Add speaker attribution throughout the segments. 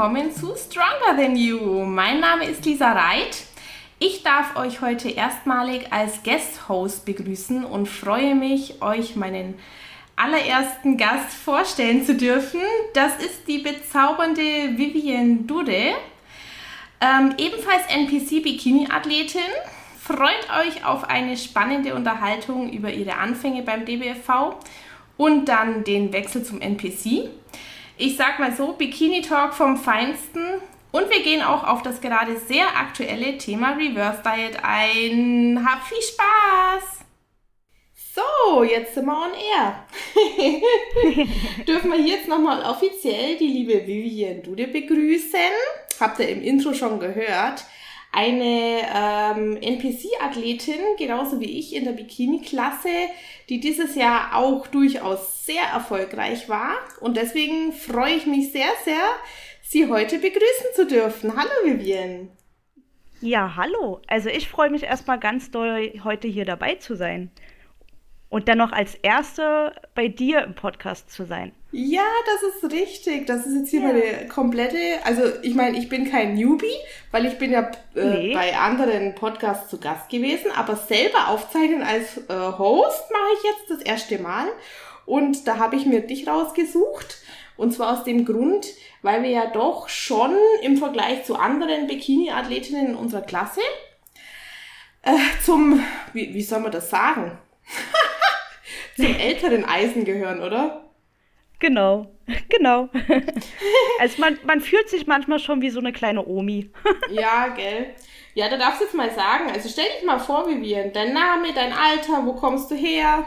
Speaker 1: willkommen zu Stronger Than You. Mein Name ist Lisa Reit. Ich darf euch heute erstmalig als Guest-Host begrüßen und freue mich, euch meinen allerersten Gast vorstellen zu dürfen. Das ist die bezaubernde Vivian Dude, ähm, ebenfalls NPC-Bikini-Athletin. Freut euch auf eine spannende Unterhaltung über ihre Anfänge beim DBFV und dann den Wechsel zum NPC. Ich sag mal so, Bikini Talk vom Feinsten. Und wir gehen auch auf das gerade sehr aktuelle Thema Reverse Diet ein. Hab viel Spaß! So, jetzt sind wir on air. Dürfen wir jetzt nochmal offiziell die liebe Vivian Dude begrüßen. Habt ihr im Intro schon gehört. Eine ähm, NPC-Athletin, genauso wie ich in der Bikini-Klasse, die dieses Jahr auch durchaus sehr erfolgreich war. Und deswegen freue ich mich sehr, sehr, Sie heute begrüßen zu dürfen. Hallo Vivian.
Speaker 2: Ja, hallo. Also ich freue mich erstmal ganz doll, heute hier dabei zu sein und dann noch als Erste bei dir im Podcast zu sein.
Speaker 1: Ja, das ist richtig. Das ist jetzt hier ja. meine komplette, also ich meine, ich bin kein Newbie, weil ich bin ja äh, nee. bei anderen Podcasts zu Gast gewesen, aber selber aufzeichnen als äh, Host mache ich jetzt das erste Mal. Und da habe ich mir dich rausgesucht. Und zwar aus dem Grund, weil wir ja doch schon im Vergleich zu anderen Bikini-Athletinnen in unserer Klasse äh, zum, wie, wie soll man das sagen? zum älteren Eisen gehören, oder?
Speaker 2: Genau, genau. also man, man fühlt sich manchmal schon wie so eine kleine Omi.
Speaker 1: ja, gell. Ja, da darfst du jetzt mal sagen. Also stell dich mal vor, Vivian. Dein Name, dein Alter, wo kommst du her?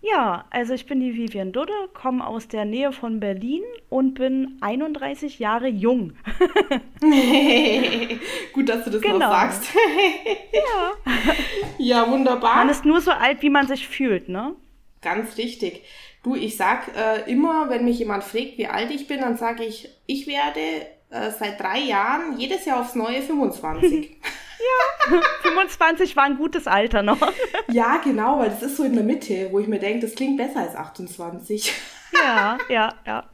Speaker 2: Ja, also ich bin die Vivian Dudde, komme aus der Nähe von Berlin und bin 31 Jahre jung.
Speaker 1: Gut, dass du das genau. noch sagst.
Speaker 2: ja.
Speaker 1: Ja, wunderbar.
Speaker 2: Man ist nur so alt, wie man sich fühlt, ne?
Speaker 1: Ganz richtig. Du, ich sag äh, immer, wenn mich jemand fragt, wie alt ich bin, dann sage ich, ich werde äh, seit drei Jahren jedes Jahr aufs neue 25.
Speaker 2: ja, 25 war ein gutes Alter noch.
Speaker 1: ja, genau, weil das ist so in der Mitte, wo ich mir denke, das klingt besser als 28.
Speaker 2: ja, ja, ja.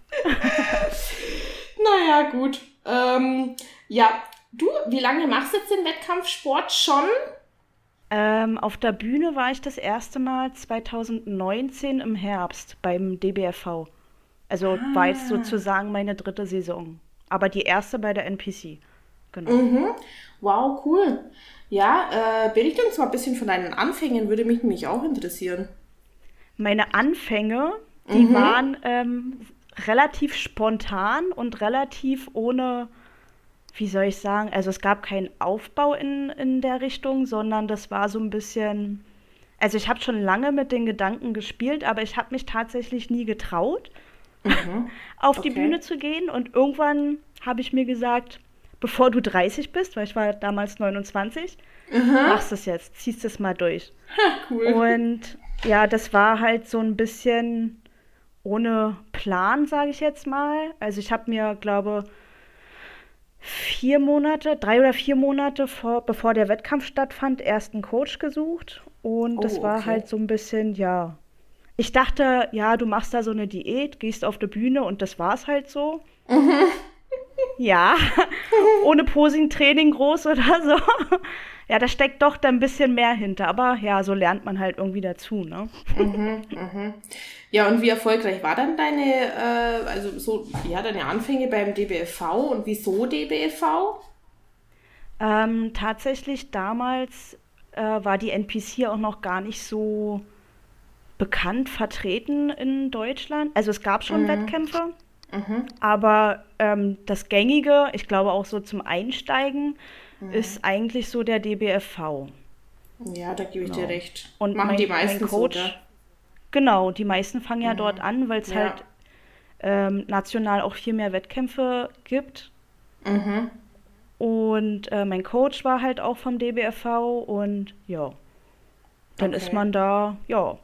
Speaker 1: naja, gut. Ähm, ja, du, wie lange machst du jetzt den Wettkampfsport schon?
Speaker 2: Ähm, auf der Bühne war ich das erste Mal 2019 im Herbst beim DBFV. Also ah. war jetzt sozusagen meine dritte Saison. Aber die erste bei der NPC.
Speaker 1: Genau. Mhm. Wow, cool. Ja, äh, berichte uns mal ein bisschen von deinen Anfängen, würde mich nämlich auch interessieren.
Speaker 2: Meine Anfänge, die mhm. waren ähm, relativ spontan und relativ ohne wie soll ich sagen, also es gab keinen Aufbau in, in der Richtung, sondern das war so ein bisschen, also ich habe schon lange mit den Gedanken gespielt, aber ich habe mich tatsächlich nie getraut, mhm. auf okay. die Bühne zu gehen. Und irgendwann habe ich mir gesagt, bevor du 30 bist, weil ich war damals 29, mhm. machst es jetzt, ziehst es mal durch.
Speaker 1: Ha, cool.
Speaker 2: Und ja, das war halt so ein bisschen ohne Plan, sage ich jetzt mal. Also ich habe mir, glaube ich, vier Monate, drei oder vier Monate vor, bevor der Wettkampf stattfand, erst einen Coach gesucht. Und oh, das war okay. halt so ein bisschen, ja. Ich dachte, ja, du machst da so eine Diät, gehst auf die Bühne und das war's halt so. Mhm. Ja, ohne Posing-Training groß oder so. Ja, da steckt doch da ein bisschen mehr hinter. Aber ja, so lernt man halt irgendwie dazu, ne?
Speaker 1: Mhm, mhm. Ja, und wie erfolgreich war dann deine, äh, also so, ja, deine Anfänge beim DBFV und wieso DBFV?
Speaker 2: Ähm, tatsächlich damals äh, war die NPC auch noch gar nicht so bekannt vertreten in Deutschland. Also es gab schon mhm. Wettkämpfe, mhm. aber ähm, das Gängige, ich glaube auch so zum Einsteigen, mhm. ist eigentlich so der DBFV.
Speaker 1: Ja, da gebe ich genau. dir recht.
Speaker 2: Und Machen mein, die meisten Coach, so, Genau, die meisten fangen ja mhm. dort an, weil es ja. halt ähm, national auch viel mehr Wettkämpfe gibt. Mhm. Und äh, mein Coach war halt auch vom DBFV und ja, dann okay. ist man da, ja,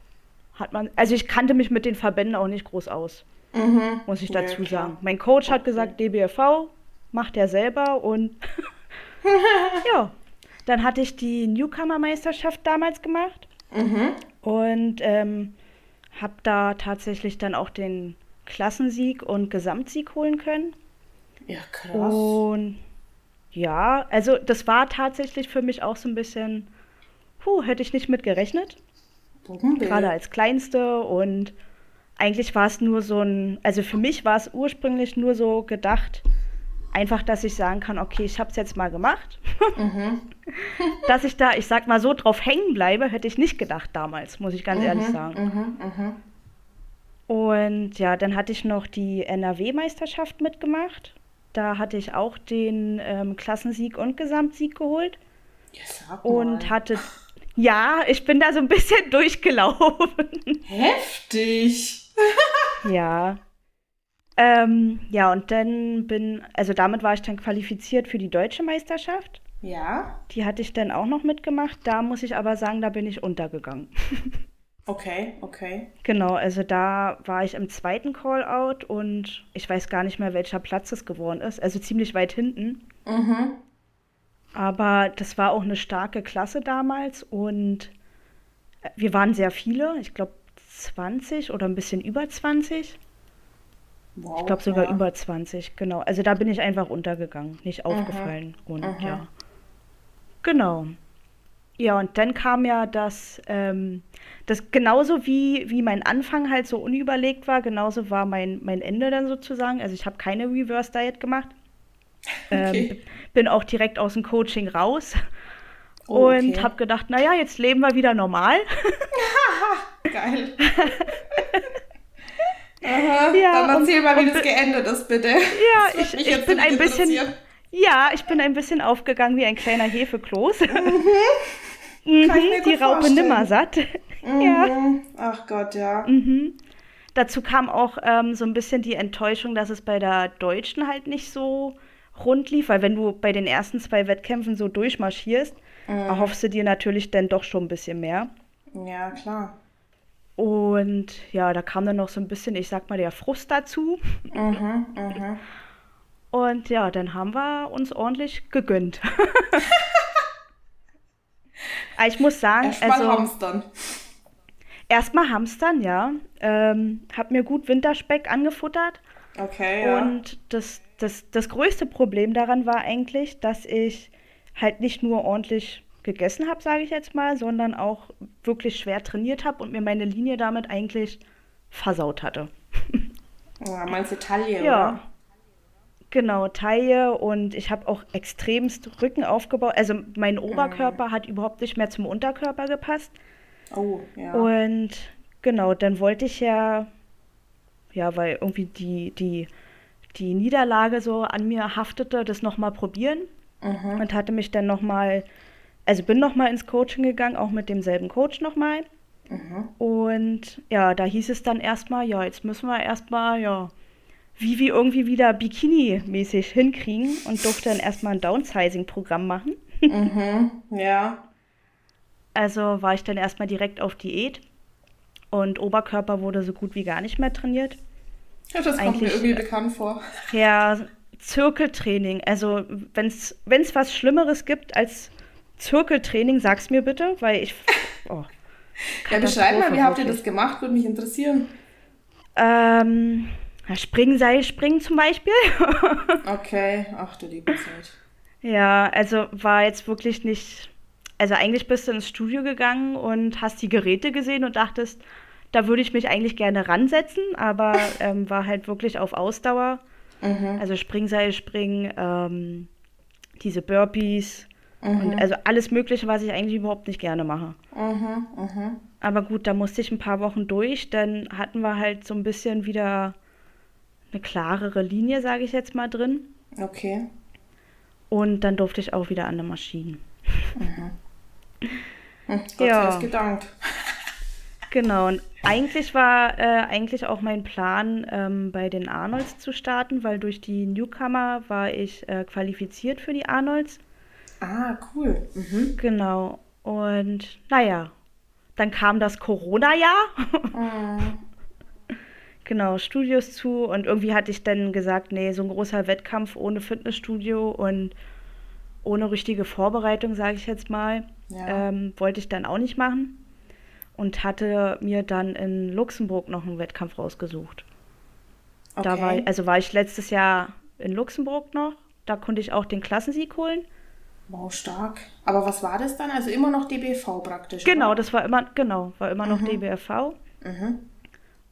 Speaker 2: hat man, also ich kannte mich mit den Verbänden auch nicht groß aus, mhm. muss ich dazu ja, sagen. Mein Coach hat gesagt, DBFV macht er selber und ja, dann hatte ich die Newcomer-Meisterschaft damals gemacht mhm. und ähm, habe da tatsächlich dann auch den Klassensieg und Gesamtsieg holen können.
Speaker 1: Ja, krass.
Speaker 2: Und ja, also das war tatsächlich für mich auch so ein bisschen, puh, hätte ich nicht mit gerechnet. Gerade als Kleinste und eigentlich war es nur so ein, also für mich war es ursprünglich nur so gedacht, einfach, dass ich sagen kann, okay, ich habe es jetzt mal gemacht. Mhm. dass ich da, ich sag mal so, drauf hängen bleibe, hätte ich nicht gedacht damals, muss ich ganz mhm, ehrlich sagen. Mhm, mhm, und ja, dann hatte ich noch die NRW-Meisterschaft mitgemacht. Da hatte ich auch den ähm, Klassensieg und Gesamtsieg geholt. Ja, und hatte, ja, ich bin da so ein bisschen durchgelaufen.
Speaker 1: Heftig.
Speaker 2: ja. Ähm, ja, und dann bin, also damit war ich dann qualifiziert für die deutsche Meisterschaft.
Speaker 1: Ja.
Speaker 2: Die hatte ich dann auch noch mitgemacht. Da muss ich aber sagen, da bin ich untergegangen.
Speaker 1: Okay, okay.
Speaker 2: Genau, also da war ich im zweiten Call-out und ich weiß gar nicht mehr, welcher Platz es geworden ist. Also ziemlich weit hinten. Mhm. Aber das war auch eine starke Klasse damals und wir waren sehr viele. Ich glaube 20 oder ein bisschen über 20. Wow, ich glaube sogar ja. über 20, genau. Also da bin ich einfach untergegangen, nicht mhm. aufgefallen. Mhm. Und mhm. ja. Genau. Ja, und dann kam ja das, ähm, das genauso wie, wie mein Anfang halt so unüberlegt war, genauso war mein, mein Ende dann sozusagen. Also ich habe keine Reverse Diet gemacht. Ähm, okay. bin auch direkt aus dem Coaching raus oh, und okay. habe gedacht, naja, jetzt leben wir wieder normal.
Speaker 1: Geil. Aha, ja, dann erzähl und, mal, wie das geendet ist, bitte.
Speaker 2: Ja, ich, ich bin ein bisschen. Ja, ich bin ein bisschen aufgegangen wie ein kleiner Hefekloß. Mhm. mhm, die Raupe vorstellen. nimmersatt.
Speaker 1: Mhm. Ja. Ach Gott, ja.
Speaker 2: Mhm. Dazu kam auch ähm, so ein bisschen die Enttäuschung, dass es bei der Deutschen halt nicht so rund lief, weil wenn du bei den ersten zwei Wettkämpfen so durchmarschierst, mhm. erhoffst du dir natürlich dann doch schon ein bisschen mehr.
Speaker 1: Ja, klar.
Speaker 2: Und ja, da kam dann noch so ein bisschen, ich sag mal, der Frust dazu. Mhm, mhm. Und ja, dann haben wir uns ordentlich gegönnt. ich muss sagen,
Speaker 1: erstmal also, hamstern.
Speaker 2: Erstmal hamstern, ja. Ähm, hab mir gut Winterspeck angefuttert.
Speaker 1: Okay, ja.
Speaker 2: Und das, das, das größte Problem daran war eigentlich, dass ich halt nicht nur ordentlich gegessen habe, sage ich jetzt mal, sondern auch wirklich schwer trainiert habe und mir meine Linie damit eigentlich versaut hatte.
Speaker 1: Ja, meinst du Taille,
Speaker 2: ja. Oder? Genau, Taille und ich habe auch extremst Rücken aufgebaut. Also mein Oberkörper mhm. hat überhaupt nicht mehr zum Unterkörper gepasst.
Speaker 1: Oh, ja.
Speaker 2: Und genau, dann wollte ich ja, ja, weil irgendwie die, die, die Niederlage so an mir haftete, das nochmal probieren. Mhm. Und hatte mich dann nochmal also bin nochmal ins Coaching gegangen, auch mit demselben Coach nochmal. Mhm. Und ja, da hieß es dann erstmal, ja, jetzt müssen wir erstmal, ja, wie wir irgendwie wieder Bikini-mäßig hinkriegen und durfte dann erstmal ein Downsizing-Programm machen.
Speaker 1: Mhm, ja.
Speaker 2: Also war ich dann erstmal direkt auf Diät und Oberkörper wurde so gut wie gar nicht mehr trainiert.
Speaker 1: Ja, das kommt Eigentlich, mir irgendwie bekannt vor.
Speaker 2: Ja, Zirkeltraining. Also wenn es was Schlimmeres gibt als Zirkeltraining, sag's mir bitte, weil ich. Oh,
Speaker 1: ja, beschreib mal, wie habt ihr das gemacht? Würde mich interessieren.
Speaker 2: Ähm, Springen, springen zum Beispiel.
Speaker 1: okay, ach du liebe Zeit.
Speaker 2: Ja, also war jetzt wirklich nicht. Also eigentlich bist du ins Studio gegangen und hast die Geräte gesehen und dachtest, da würde ich mich eigentlich gerne ransetzen, aber ähm, war halt wirklich auf Ausdauer. Mhm. Also Springseil springen, ähm, diese Burpees, Mhm. Und also alles Mögliche, was ich eigentlich überhaupt nicht gerne mache. Mhm, mhm. Aber gut, da musste ich ein paar Wochen durch. Dann hatten wir halt so ein bisschen wieder eine klarere Linie, sage ich jetzt mal, drin.
Speaker 1: Okay.
Speaker 2: Und dann durfte ich auch wieder an der Maschine.
Speaker 1: Mhm. Hm, Gott ja. sei es gedankt.
Speaker 2: Genau, und eigentlich war äh, eigentlich auch mein Plan, ähm, bei den Arnolds zu starten, weil durch die Newcomer war ich äh, qualifiziert für die Arnolds.
Speaker 1: Ah, cool. Mhm.
Speaker 2: Genau. Und naja, dann kam das Corona-Jahr. Mhm. genau, Studios zu und irgendwie hatte ich dann gesagt, nee, so ein großer Wettkampf ohne Fitnessstudio und ohne richtige Vorbereitung, sage ich jetzt mal, ja. ähm, wollte ich dann auch nicht machen und hatte mir dann in Luxemburg noch einen Wettkampf rausgesucht. Okay. Da war, also war ich letztes Jahr in Luxemburg noch. Da konnte ich auch den Klassensieg holen.
Speaker 1: Wow, stark. Aber was war das dann? Also immer noch DBV praktisch?
Speaker 2: Genau, oder? das war immer, genau, war immer noch mhm. DBFV. Mhm.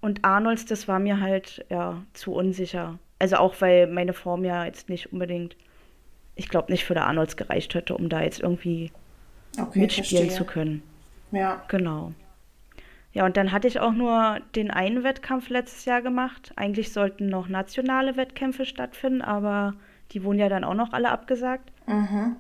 Speaker 2: Und Arnolds, das war mir halt ja zu unsicher. Also auch weil meine Form ja jetzt nicht unbedingt, ich glaube nicht für der Arnolds gereicht hätte, um da jetzt irgendwie okay, mitspielen verstehe. zu können.
Speaker 1: Ja.
Speaker 2: Genau. Ja, und dann hatte ich auch nur den einen Wettkampf letztes Jahr gemacht. Eigentlich sollten noch nationale Wettkämpfe stattfinden, aber die wurden ja dann auch noch alle abgesagt. Mhm.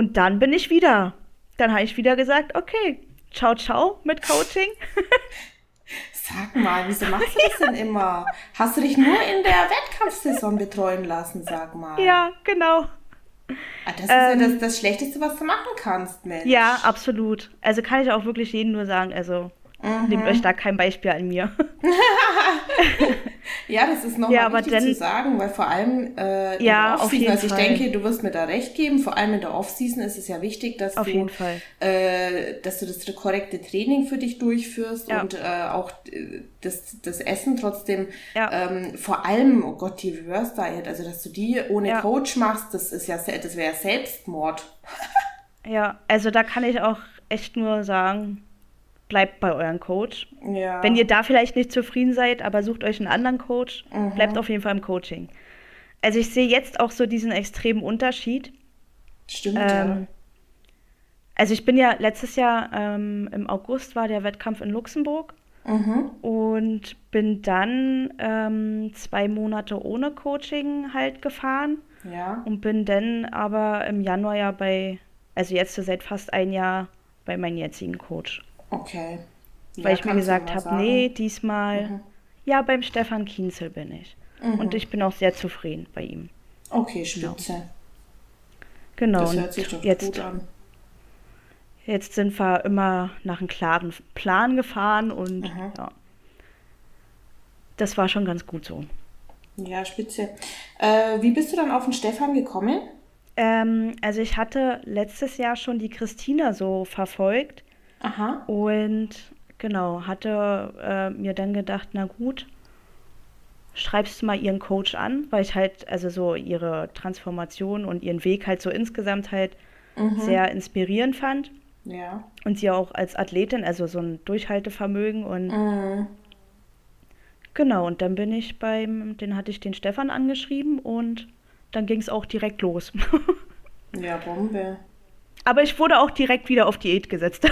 Speaker 2: Und dann bin ich wieder. Dann habe ich wieder gesagt, okay, ciao, ciao mit Coaching.
Speaker 1: Sag mal, wieso machst du das denn immer? Hast du dich nur in der Wettkampfsaison betreuen lassen, sag mal?
Speaker 2: Ja, genau.
Speaker 1: Ah, das ist ähm, ja das, das Schlechteste, was du machen kannst, Mensch.
Speaker 2: Ja, absolut. Also kann ich auch wirklich jedem nur sagen, also Mhm. Nehmt euch da kein Beispiel an mir.
Speaker 1: ja, das ist nochmal ja, wichtig denn, zu sagen, weil vor allem äh, in ja, der Offseason, also ich Fall. denke, du wirst mir da recht geben, vor allem in der Offseason ist es ja wichtig, dass
Speaker 2: auf
Speaker 1: du, äh, dass du das korrekte Training für dich durchführst ja. und äh, auch äh, das, das Essen trotzdem, ja. ähm, vor allem, oh Gott, die Reverse Diet, also dass du die ohne Coach machst, das ist ja, das wäre Selbstmord.
Speaker 2: ja, also da kann ich auch echt nur sagen, bleibt bei eurem Coach. Ja. Wenn ihr da vielleicht nicht zufrieden seid, aber sucht euch einen anderen Coach, mhm. bleibt auf jeden Fall im Coaching. Also ich sehe jetzt auch so diesen extremen Unterschied.
Speaker 1: Stimmt, ähm, ja.
Speaker 2: Also ich bin ja letztes Jahr ähm, im August war der Wettkampf in Luxemburg mhm. und bin dann ähm, zwei Monate ohne Coaching halt gefahren.
Speaker 1: Ja.
Speaker 2: Und bin dann aber im Januar ja bei, also jetzt seit fast ein Jahr bei meinem jetzigen Coach.
Speaker 1: Okay.
Speaker 2: Ja, Weil ich mir gesagt habe, nee, diesmal, mhm. ja, beim Stefan Kienzel bin ich. Mhm. Und ich bin auch sehr zufrieden bei ihm.
Speaker 1: Okay, spitze.
Speaker 2: Genau.
Speaker 1: Das hört sich doch jetzt, gut an.
Speaker 2: Jetzt sind wir immer nach einem klaren Plan gefahren und mhm. ja, das war schon ganz gut so.
Speaker 1: Ja, spitze. Äh, wie bist du dann auf den Stefan gekommen?
Speaker 2: Ähm, also ich hatte letztes Jahr schon die Christina so verfolgt
Speaker 1: Aha.
Speaker 2: Und genau, hatte äh, mir dann gedacht, na gut, schreibst du mal ihren Coach an, weil ich halt, also so ihre Transformation und ihren Weg halt so insgesamt halt mhm. sehr inspirierend fand.
Speaker 1: Ja.
Speaker 2: Und sie auch als Athletin, also so ein Durchhaltevermögen und mhm. genau, und dann bin ich beim, den hatte ich den Stefan angeschrieben und dann ging es auch direkt los.
Speaker 1: ja, Bombe.
Speaker 2: Aber ich wurde auch direkt wieder auf Diät gesetzt.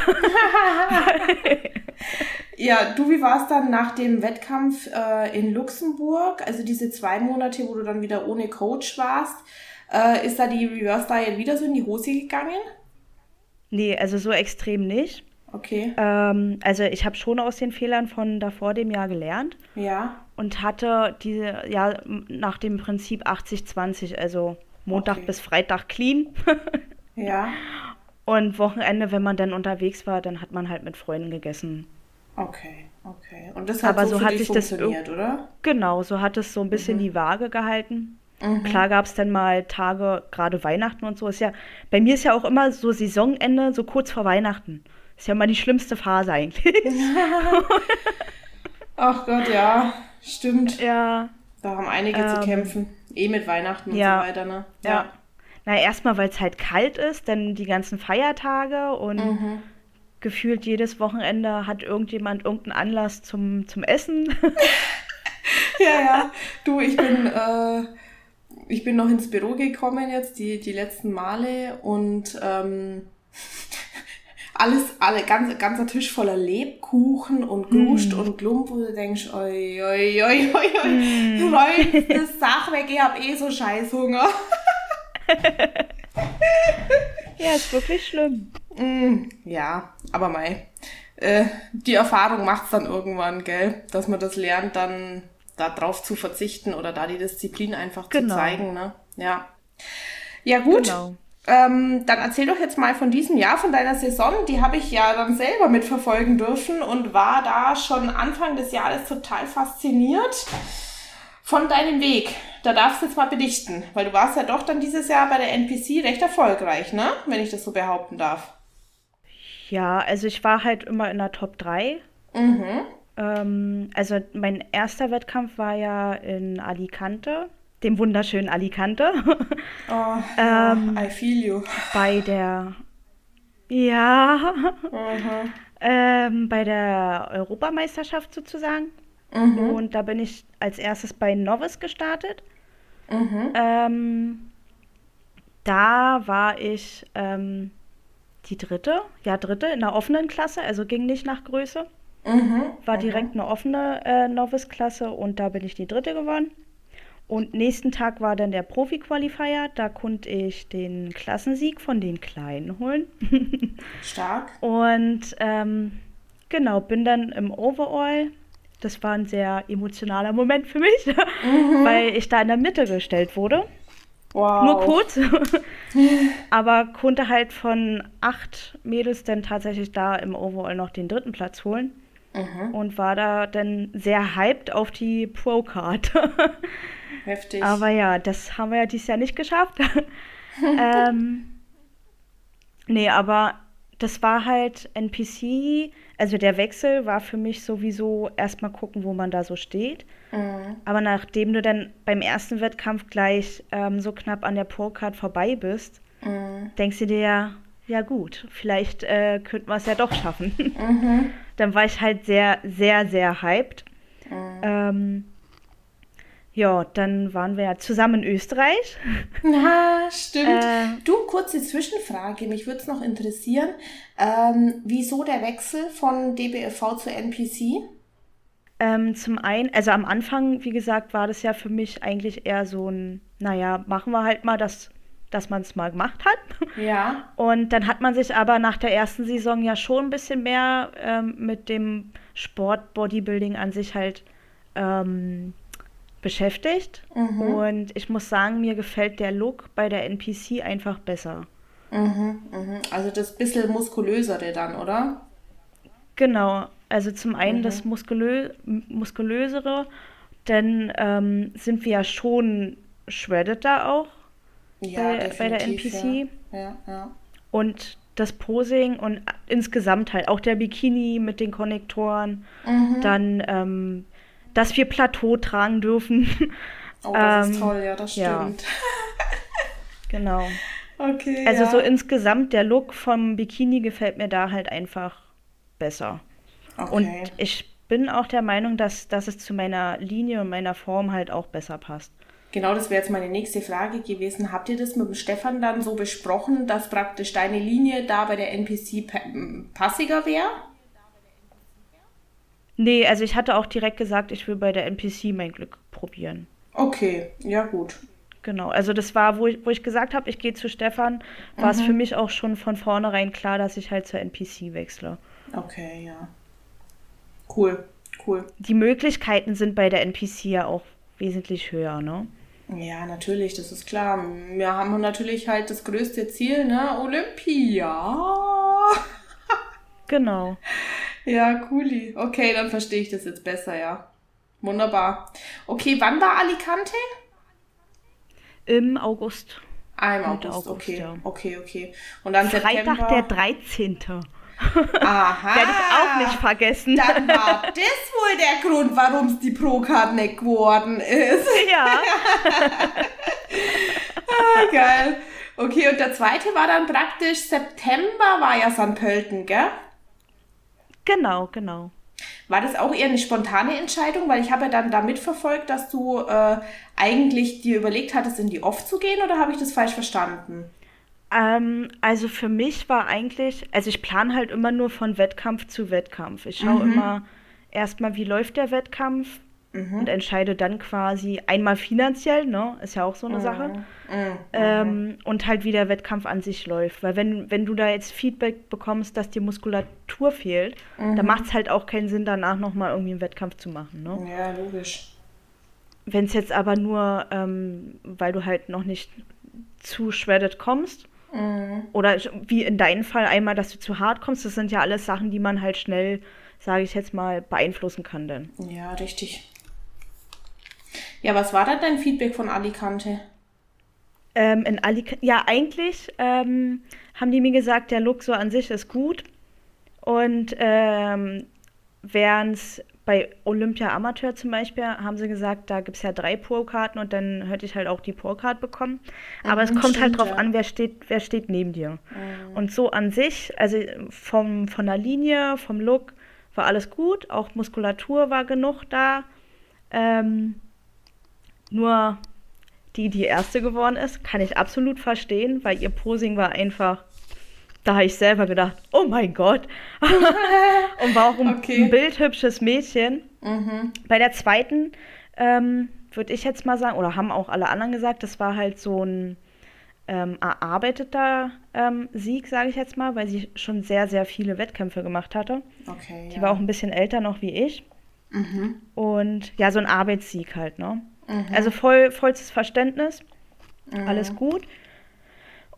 Speaker 1: ja, du, wie war es dann nach dem Wettkampf äh, in Luxemburg? Also diese zwei Monate, wo du dann wieder ohne Coach warst. Äh, ist da die Reverse Diet wieder so in die Hose gegangen?
Speaker 2: Nee, also so extrem nicht.
Speaker 1: Okay.
Speaker 2: Ähm, also ich habe schon aus den Fehlern von davor dem Jahr gelernt.
Speaker 1: Ja.
Speaker 2: Und hatte diese, ja, nach dem Prinzip 80-20, also Montag okay. bis Freitag clean.
Speaker 1: Ja.
Speaker 2: Und Wochenende, wenn man dann unterwegs war, dann hat man halt mit Freunden gegessen.
Speaker 1: Okay, okay. Und das hat
Speaker 2: Aber
Speaker 1: so,
Speaker 2: so hat sich
Speaker 1: funktioniert, das, oder?
Speaker 2: Genau, so hat es so ein bisschen mhm. die Waage gehalten. Mhm. Klar gab es dann mal Tage, gerade Weihnachten und so. Ist ja, bei mir ist ja auch immer so Saisonende, so kurz vor Weihnachten. Ist ja immer die schlimmste Phase eigentlich.
Speaker 1: Ach Gott, ja, stimmt.
Speaker 2: Ja.
Speaker 1: Da haben einige ähm, zu kämpfen. Eh mit Weihnachten und ja, so weiter, ne?
Speaker 2: Ja. ja. Na, erstmal, weil es halt kalt ist, dann die ganzen Feiertage und mhm. gefühlt jedes Wochenende hat irgendjemand irgendeinen Anlass zum, zum Essen.
Speaker 1: ja, ja. Du, ich bin, äh, ich bin noch ins Büro gekommen jetzt, die, die letzten Male und ähm, alles, alle, ganz, ganzer Tisch voller Lebkuchen und Gruscht mm. und Glump, wo du denkst, oi, oi, oi, oi, oi, mm. räumt das Sach weg, ich hab eh so Scheißhunger.
Speaker 2: ja, ist wirklich schlimm.
Speaker 1: Mm, ja, aber mei. Äh, die Erfahrung macht es dann irgendwann, gell? Dass man das lernt, dann darauf zu verzichten oder da die Disziplin einfach genau. zu zeigen, ne? Ja. Ja, gut. Genau. Ähm, dann erzähl doch jetzt mal von diesem Jahr, von deiner Saison. Die habe ich ja dann selber mitverfolgen dürfen und war da schon Anfang des Jahres total fasziniert von deinem Weg. Da darfst du jetzt mal bedichten, weil du warst ja doch dann dieses Jahr bei der NPC recht erfolgreich, ne? Wenn ich das so behaupten darf.
Speaker 2: Ja, also ich war halt immer in der Top 3.
Speaker 1: Mhm.
Speaker 2: Ähm, also mein erster Wettkampf war ja in Alicante. dem wunderschönen Alicante.
Speaker 1: Oh, ähm, I feel you.
Speaker 2: Bei der, ja, mhm. ähm, bei der Europameisterschaft sozusagen. Mhm. Und da bin ich als erstes bei Novice gestartet. Mhm. Ähm, da war ich ähm, die dritte, ja, dritte in der offenen Klasse, also ging nicht nach Größe. Mhm. War mhm. direkt eine offene äh, Novice-Klasse und da bin ich die dritte geworden. Und nächsten Tag war dann der Profi-Qualifier. Da konnte ich den Klassensieg von den Kleinen holen.
Speaker 1: Stark.
Speaker 2: Und ähm, genau, bin dann im Overall. Das war ein sehr emotionaler Moment für mich, mhm. weil ich da in der Mitte gestellt wurde. Wow. Nur kurz. Aber konnte halt von acht Mädels dann tatsächlich da im Overall noch den dritten Platz holen. Mhm. Und war da dann sehr hyped auf die Pro-Card.
Speaker 1: Heftig.
Speaker 2: Aber ja, das haben wir ja dieses Jahr nicht geschafft. ähm, nee, aber das war halt NPC, also der Wechsel war für mich sowieso erstmal gucken, wo man da so steht. Mhm. Aber nachdem du dann beim ersten Wettkampf gleich ähm, so knapp an der Pro-Card vorbei bist, mhm. denkst du dir ja, ja gut, vielleicht äh, könnten wir es ja doch schaffen. Mhm. dann war ich halt sehr, sehr, sehr hyped. Mhm. Ähm, ja, dann waren wir ja zusammen in Österreich.
Speaker 1: Na, stimmt. Äh, du, kurze Zwischenfrage, mich würde es noch interessieren. Ähm, wieso der Wechsel von DBFV zu NPC?
Speaker 2: Ähm, zum einen, also am Anfang, wie gesagt, war das ja für mich eigentlich eher so ein, naja, machen wir halt mal das, dass man es mal gemacht hat.
Speaker 1: Ja.
Speaker 2: Und dann hat man sich aber nach der ersten Saison ja schon ein bisschen mehr ähm, mit dem Sport Bodybuilding an sich halt ähm, beschäftigt. Mhm. Und ich muss sagen, mir gefällt der Look bei der NPC einfach besser.
Speaker 1: Mhm, mhm. Also das bisschen muskulösere dann, oder?
Speaker 2: Genau. Also zum einen mhm. das Muskulö muskulösere, denn ähm, sind wir ja schon shredded da auch ja, bei, bei, der NPC.
Speaker 1: Ja. Ja, ja.
Speaker 2: Und das Posing und insgesamt halt auch der Bikini mit den Konnektoren. Mhm. Dann ähm, dass wir Plateau tragen dürfen.
Speaker 1: Oh, das ähm, ist toll, ja, das stimmt. Ja.
Speaker 2: genau.
Speaker 1: Okay.
Speaker 2: Also
Speaker 1: ja.
Speaker 2: so insgesamt der Look vom Bikini gefällt mir da halt einfach besser. Okay. Und ich bin auch der Meinung, dass, dass es zu meiner Linie und meiner Form halt auch besser passt.
Speaker 1: Genau, das wäre jetzt meine nächste Frage gewesen. Habt ihr das mit dem Stefan dann so besprochen, dass praktisch deine Linie da bei der NPC passiger wäre?
Speaker 2: Nee, also ich hatte auch direkt gesagt, ich will bei der NPC mein Glück probieren.
Speaker 1: Okay, ja gut.
Speaker 2: Genau, also das war, wo ich, wo ich gesagt habe, ich gehe zu Stefan, war mhm. es für mich auch schon von vornherein klar, dass ich halt zur NPC wechsle.
Speaker 1: Okay, ja. Cool, cool.
Speaker 2: Die Möglichkeiten sind bei der NPC ja auch wesentlich höher, ne?
Speaker 1: Ja, natürlich, das ist klar. Wir haben natürlich halt das größte Ziel, ne? Olympia.
Speaker 2: genau.
Speaker 1: Ja, cooli. Okay, dann verstehe ich das jetzt besser, ja. Wunderbar. Okay, wann war Alicante?
Speaker 2: Im August.
Speaker 1: Ah, im August, August okay. Ja. Okay, okay.
Speaker 2: Und dann Freitag September... der 13.
Speaker 1: Aha.
Speaker 2: Werde ich auch nicht vergessen.
Speaker 1: Dann war das wohl der Grund, warum es die Pro-Card nicht geworden ist.
Speaker 2: Ja.
Speaker 1: ah, geil. Okay, und der zweite war dann praktisch September, war ja St. Pölten, gell?
Speaker 2: Genau, genau.
Speaker 1: War das auch eher eine spontane Entscheidung? Weil ich habe ja dann da mitverfolgt, dass du äh, eigentlich dir überlegt hattest, in die Off zu gehen oder habe ich das falsch verstanden?
Speaker 2: Ähm, also für mich war eigentlich, also ich plane halt immer nur von Wettkampf zu Wettkampf. Ich schaue mhm. immer erstmal, wie läuft der Wettkampf, mhm. und entscheide dann quasi einmal finanziell, ne, ist ja auch so eine mhm. Sache, mhm. ähm, und halt wie der Wettkampf an sich läuft. Weil wenn, wenn du da jetzt Feedback bekommst, dass dir Muskulatur fehlt, dann mhm. macht es halt auch keinen Sinn, danach nochmal irgendwie einen Wettkampf zu machen. Ne?
Speaker 1: Ja, logisch.
Speaker 2: Wenn es jetzt aber nur, ähm, weil du halt noch nicht zu shredded kommst, Mhm. Oder wie in deinem Fall einmal, dass du zu hart kommst, das sind ja alles Sachen, die man halt schnell, sage ich jetzt mal, beeinflussen kann dann.
Speaker 1: Ja, richtig. Ja, was war da dein Feedback von Alicante?
Speaker 2: Ähm, in Alicante, ja, eigentlich ähm, haben die mir gesagt, der Look so an sich ist gut. Und ähm, wären es bei Olympia Amateur zum Beispiel haben sie gesagt, da gibt es ja drei Pro-Karten und dann hätte ich halt auch die Pro-Card bekommen. Aber mhm, es kommt halt stimmt, halt drauf ja. an, wer steht, wer steht neben dir. Mhm. Und so an sich, also vom, von der Linie, vom Look, war alles gut. Auch Muskulatur war genug da. Ähm, nur die, die erste geworden ist, kann ich absolut verstehen, weil ihr Posing war einfach da habe ich selber gedacht, oh mein Gott. und war auch ein, okay. ein bildhübsches Mädchen. Mhm. Bei der zweiten ähm, würde ich jetzt mal sagen, oder haben auch alle anderen gesagt, das war halt so ein ähm, erarbeiteter ähm, Sieg, sage ich jetzt mal, weil sie schon sehr, sehr viele Wettkämpfe gemacht hatte. Okay, die ja. war auch ein bisschen älter noch wie ich. Mhm. Und ja, so ein Arbeitssieg halt, ne? Mhm. Also voll, vollstes Verständnis. Mhm. Alles gut.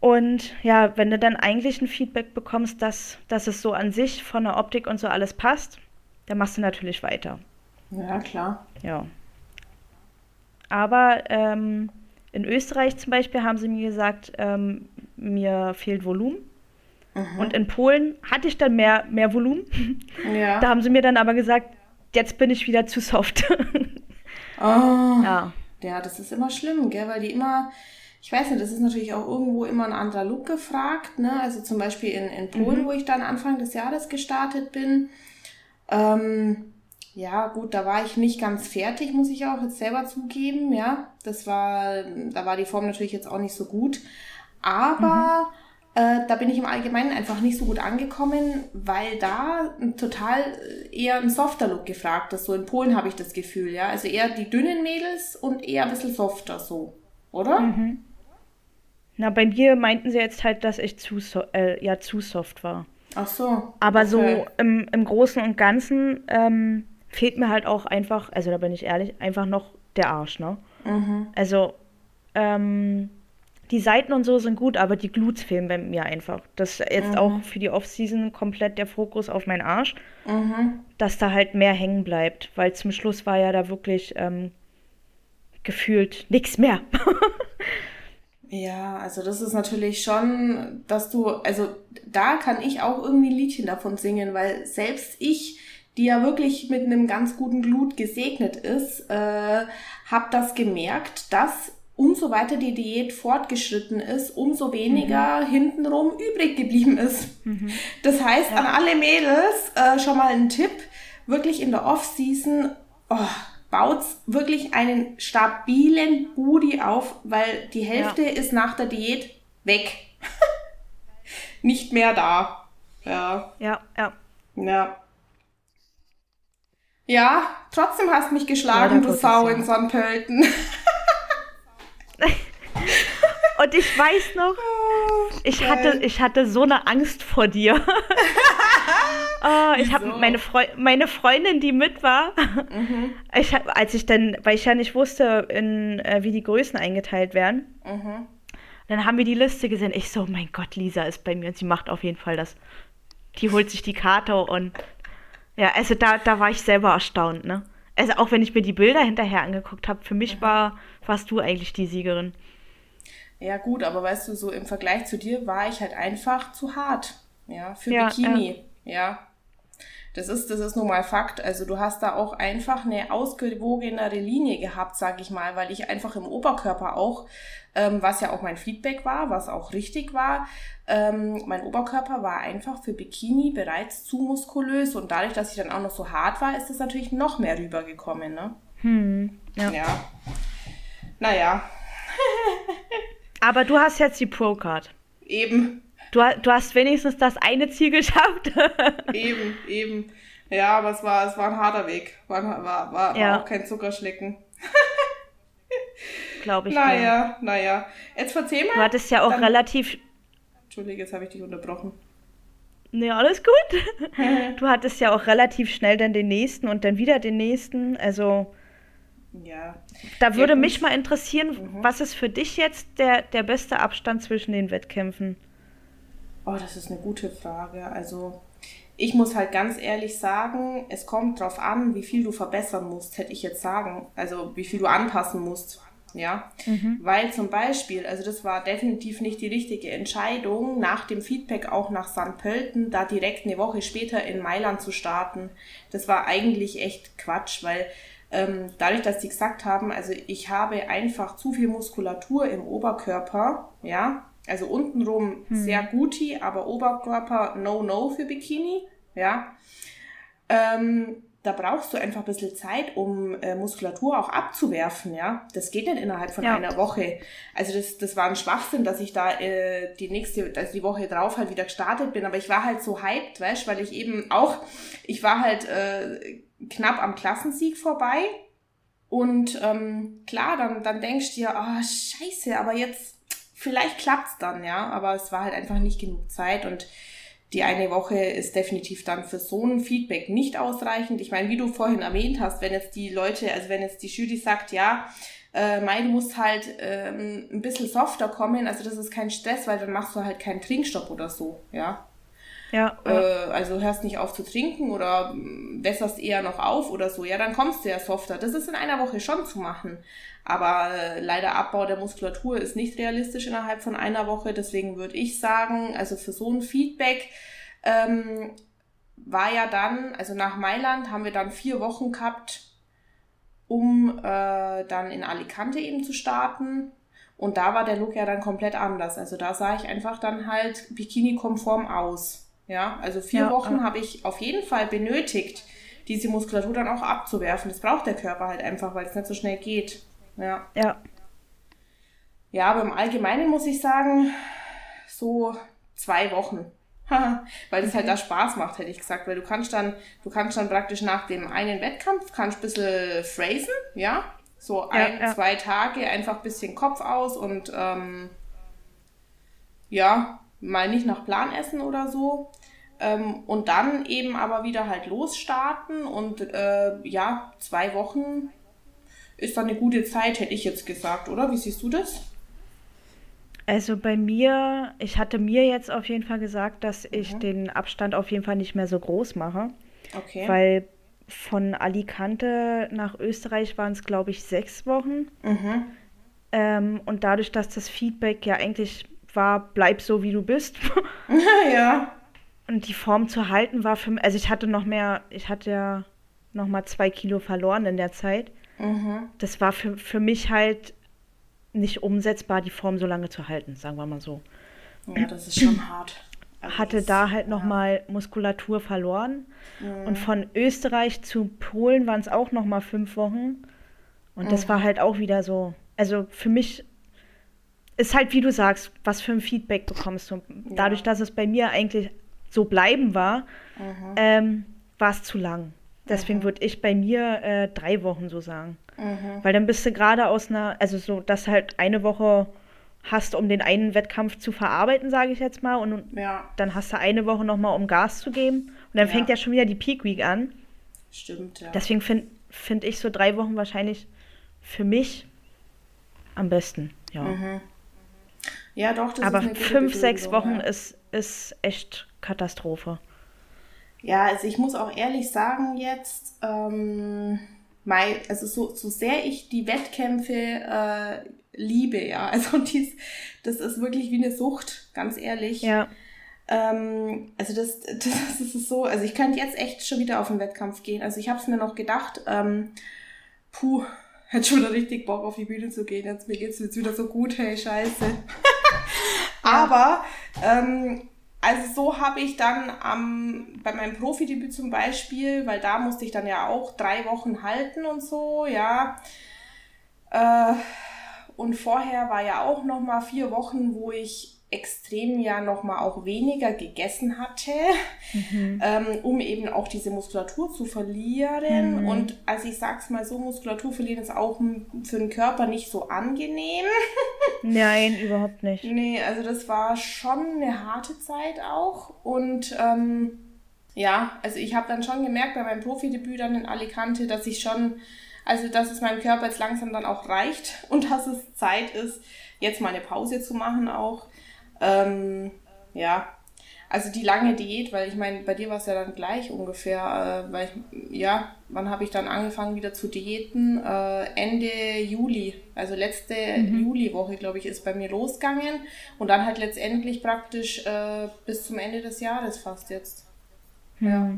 Speaker 2: Und ja, wenn du dann eigentlich ein Feedback bekommst, dass, dass es so an sich von der Optik und so alles passt, dann machst du natürlich weiter.
Speaker 1: Ja, klar.
Speaker 2: Ja. Aber ähm, in Österreich zum Beispiel haben sie mir gesagt, ähm, mir fehlt Volumen. Mhm. Und in Polen hatte ich dann mehr, mehr Volumen. Ja. Da haben sie mir dann aber gesagt, jetzt bin ich wieder zu soft.
Speaker 1: oh. Ja. Ja, das ist immer schlimm, gell? weil die immer ich weiß nicht, das ist natürlich auch irgendwo immer ein anderer Look gefragt. Ne? Also zum Beispiel in, in Polen, mhm. wo ich dann Anfang des Jahres gestartet bin. Ähm, ja, gut, da war ich nicht ganz fertig, muss ich auch jetzt selber zugeben. Ja, das war, da war die Form natürlich jetzt auch nicht so gut. Aber mhm. Äh, da bin ich im Allgemeinen einfach nicht so gut angekommen, weil da total eher ein softer Look gefragt ist. So in Polen habe ich das Gefühl, ja. Also eher die dünnen Mädels und eher ein bisschen softer so, oder? Mhm.
Speaker 2: Na, bei mir meinten sie jetzt halt, dass ich zu, so äh, ja, zu soft war.
Speaker 1: Ach so.
Speaker 2: Aber okay. so im, im Großen und Ganzen ähm, fehlt mir halt auch einfach, also da bin ich ehrlich, einfach noch der Arsch, ne? Mhm. Also, ähm, die Seiten und so sind gut, aber die Glutes fehlen bei mir einfach. Das ist jetzt mhm. auch für die Offseason komplett der Fokus auf meinen Arsch, mhm. dass da halt mehr hängen bleibt, weil zum Schluss war ja da wirklich ähm, gefühlt nichts mehr.
Speaker 1: Ja, also das ist natürlich schon, dass du, also da kann ich auch irgendwie ein Liedchen davon singen, weil selbst ich, die ja wirklich mit einem ganz guten Glut gesegnet ist, äh, habe das gemerkt, dass umso weiter die Diät fortgeschritten ist, umso weniger mhm. hintenrum übrig geblieben ist. Mhm. Das heißt, ja. an alle Mädels äh, schon mal ein Tipp, wirklich in der Off-Season, oh, baut wirklich einen stabilen Booty auf, weil die Hälfte ja. ist nach der Diät weg. Nicht mehr da. Ja.
Speaker 2: Ja, ja.
Speaker 1: Ja. Ja, trotzdem hast du mich geschlagen, ja, du Sau in Sandpölten.
Speaker 2: Und ich weiß noch, oh, ich hatte, ich hatte so eine Angst vor dir. Oh, ich habe meine, Freu meine Freundin, die mit war, mhm. ich hab, als ich dann, weil ich ja nicht wusste, in, äh, wie die Größen eingeteilt werden, mhm. dann haben wir die Liste gesehen. Ich so, mein Gott, Lisa ist bei mir und sie macht auf jeden Fall das. Die holt sich die Karte und ja, also da, da war ich selber erstaunt, ne? Also auch wenn ich mir die Bilder hinterher angeguckt habe, für mich mhm. war, warst du eigentlich die Siegerin.
Speaker 1: Ja, gut, aber weißt du, so im Vergleich zu dir war ich halt einfach zu hart. Ja, für ja, Bikini. Ja. ja. Das ist, das ist nun mal Fakt. Also du hast da auch einfach eine ausgewogenere Linie gehabt, sag ich mal, weil ich einfach im Oberkörper auch, ähm, was ja auch mein Feedback war, was auch richtig war, ähm, mein Oberkörper war einfach für Bikini bereits zu muskulös und dadurch, dass ich dann auch noch so hart war, ist es natürlich noch mehr rübergekommen, ne? Hm, ja. ja. Naja.
Speaker 2: Aber du hast jetzt die Pro-Card.
Speaker 1: Eben.
Speaker 2: Du, du hast wenigstens das eine Ziel geschafft.
Speaker 1: eben, eben. Ja, aber es war, es war ein harter Weg. War, war, war, ja. war auch kein Zuckerschlecken.
Speaker 2: Glaube ich.
Speaker 1: Naja, dir. naja. Jetzt verzeih mal.
Speaker 2: Du hattest ja auch dann, relativ.
Speaker 1: Entschuldige, jetzt habe ich dich unterbrochen.
Speaker 2: Nee, alles gut. du hattest ja auch relativ schnell dann den nächsten und dann wieder den nächsten. Also.
Speaker 1: Ja.
Speaker 2: Da würde ja, mich mal interessieren, mhm. was ist für dich jetzt der, der beste Abstand zwischen den Wettkämpfen?
Speaker 1: Oh, das ist eine gute Frage. Also ich muss halt ganz ehrlich sagen, es kommt drauf an, wie viel du verbessern musst, hätte ich jetzt sagen. Also wie viel du anpassen musst. Ja, mhm. weil zum Beispiel, also das war definitiv nicht die richtige Entscheidung, nach dem Feedback auch nach St. Pölten, da direkt eine Woche später in Mailand zu starten. Das war eigentlich echt Quatsch, weil ähm, dadurch, dass sie gesagt haben, also ich habe einfach zu viel Muskulatur im Oberkörper, ja, also untenrum hm. sehr guti, aber Oberkörper no-no für Bikini, ja. Ähm, da brauchst du einfach ein bisschen Zeit, um äh, Muskulatur auch abzuwerfen, ja. Das geht nicht innerhalb von ja. einer Woche. Also das, das war ein Schwachsinn, dass ich da äh, die nächste, also die Woche drauf halt wieder gestartet bin. Aber ich war halt so hyped, weißt, weil ich eben auch, ich war halt äh, knapp am Klassensieg vorbei. Und ähm, klar, dann, dann denkst du dir, oh, scheiße, aber jetzt, vielleicht klappt's dann, ja. Aber es war halt einfach nicht genug Zeit und die eine Woche ist definitiv dann für so ein Feedback nicht ausreichend. Ich meine, wie du vorhin erwähnt hast, wenn jetzt die Leute, also wenn jetzt die Jury sagt, ja, äh, Mai, du musst halt ähm, ein bisschen softer kommen, also das ist kein Stress, weil dann machst du halt keinen Trinkstopp oder so, ja. Ja. Äh, also hörst nicht auf zu trinken oder wässerst eher noch auf oder so, ja, dann kommst du ja softer. Das ist in einer Woche schon zu machen. Aber äh, leider Abbau der Muskulatur ist nicht realistisch innerhalb von einer Woche. Deswegen würde ich sagen, also für so ein Feedback ähm, war ja dann, also nach Mailand haben wir dann vier Wochen gehabt, um äh, dann in Alicante eben zu starten. Und da war der Look ja dann komplett anders. Also da sah ich einfach dann halt Bikini-konform aus. Ja, also vier ja, Wochen ja. habe ich auf jeden Fall benötigt, diese Muskulatur dann auch abzuwerfen. Das braucht der Körper halt einfach, weil es nicht so schnell geht. Ja. Ja. Ja, aber im Allgemeinen muss ich sagen, so zwei Wochen. weil es halt da Spaß macht, hätte ich gesagt. Weil du kannst dann, du kannst dann praktisch nach dem einen Wettkampf, kannst ein bisschen phrasen, ja. So ein, ja, ja. zwei Tage einfach ein bisschen Kopf aus und ähm, ja, mal nicht nach Plan essen oder so. Ähm, und dann eben aber wieder halt losstarten und äh, ja, zwei Wochen ist dann eine gute Zeit, hätte ich jetzt gesagt, oder? Wie siehst du das?
Speaker 2: Also bei mir, ich hatte mir jetzt auf jeden Fall gesagt, dass ich mhm. den Abstand auf jeden Fall nicht mehr so groß mache. Okay. Weil von Alicante nach Österreich waren es, glaube ich, sechs Wochen. Mhm. Ähm, und dadurch, dass das Feedback ja eigentlich war, bleib so wie du bist. ja. Und die Form zu halten war für mich, also ich hatte noch mehr, ich hatte ja noch mal zwei Kilo verloren in der Zeit. Mhm. Das war für, für mich halt nicht umsetzbar, die Form so lange zu halten, sagen wir mal so.
Speaker 1: Ja, das ist schon hart.
Speaker 2: Also hatte da halt ja. nochmal Muskulatur verloren. Mhm. Und von Österreich zu Polen waren es auch nochmal fünf Wochen. Und mhm. das war halt auch wieder so. Also für mich ist halt, wie du sagst, was für ein Feedback bekommst du. Ja. Dadurch, dass es bei mir eigentlich so bleiben war, mhm. ähm, war es zu lang. Deswegen mhm. würde ich bei mir äh, drei Wochen so sagen. Mhm. Weil dann bist du gerade aus einer, also so, dass halt eine Woche hast, um den einen Wettkampf zu verarbeiten, sage ich jetzt mal. Und ja. dann hast du eine Woche nochmal, um Gas zu geben. Und dann ja. fängt ja schon wieder die Peak Week an. Stimmt, ja. Deswegen finde find ich so drei Wochen wahrscheinlich für mich am besten, ja. Mhm. Ja, doch, das Aber ist eine fünf, sechs Wochen ja. ist, ist echt Katastrophe.
Speaker 1: Ja, also ich muss auch ehrlich sagen jetzt, ähm, mein, also so, so sehr ich die Wettkämpfe äh, liebe, ja, also dies, das ist wirklich wie eine Sucht, ganz ehrlich. Ja. Ähm, also das, das, das ist so, also ich könnte jetzt echt schon wieder auf den Wettkampf gehen. Also ich habe es mir noch gedacht, ähm, puh, hätte schon wieder richtig Bock auf die Bühne zu gehen. Jetzt mir geht's jetzt wieder so gut, hey, scheiße. Aber ähm, also so habe ich dann am, bei meinem Profidebüt zum Beispiel, weil da musste ich dann ja auch drei Wochen halten und so, ja. Äh, und vorher war ja auch noch mal vier Wochen, wo ich extrem ja nochmal auch weniger gegessen hatte, mhm. ähm, um eben auch diese Muskulatur zu verlieren. Mhm. Und also ich sag's mal so, Muskulatur verlieren ist auch für den Körper nicht so angenehm.
Speaker 2: Nein, überhaupt nicht.
Speaker 1: Nee, also das war schon eine harte Zeit auch. Und ähm, ja, also ich habe dann schon gemerkt bei meinem Profidebüt dann in Alicante, dass ich schon, also dass es meinem Körper jetzt langsam dann auch reicht und dass es Zeit ist, jetzt mal eine Pause zu machen auch. Ähm, ja, Also die lange Diät, weil ich meine, bei dir war es ja dann gleich ungefähr, äh, weil ich, ja, wann habe ich dann angefangen wieder zu diäten? Äh, Ende Juli, also letzte mhm. Juliwoche, glaube ich, ist bei mir losgegangen und dann halt letztendlich praktisch äh, bis zum Ende des Jahres fast jetzt.
Speaker 2: Mhm. Ja.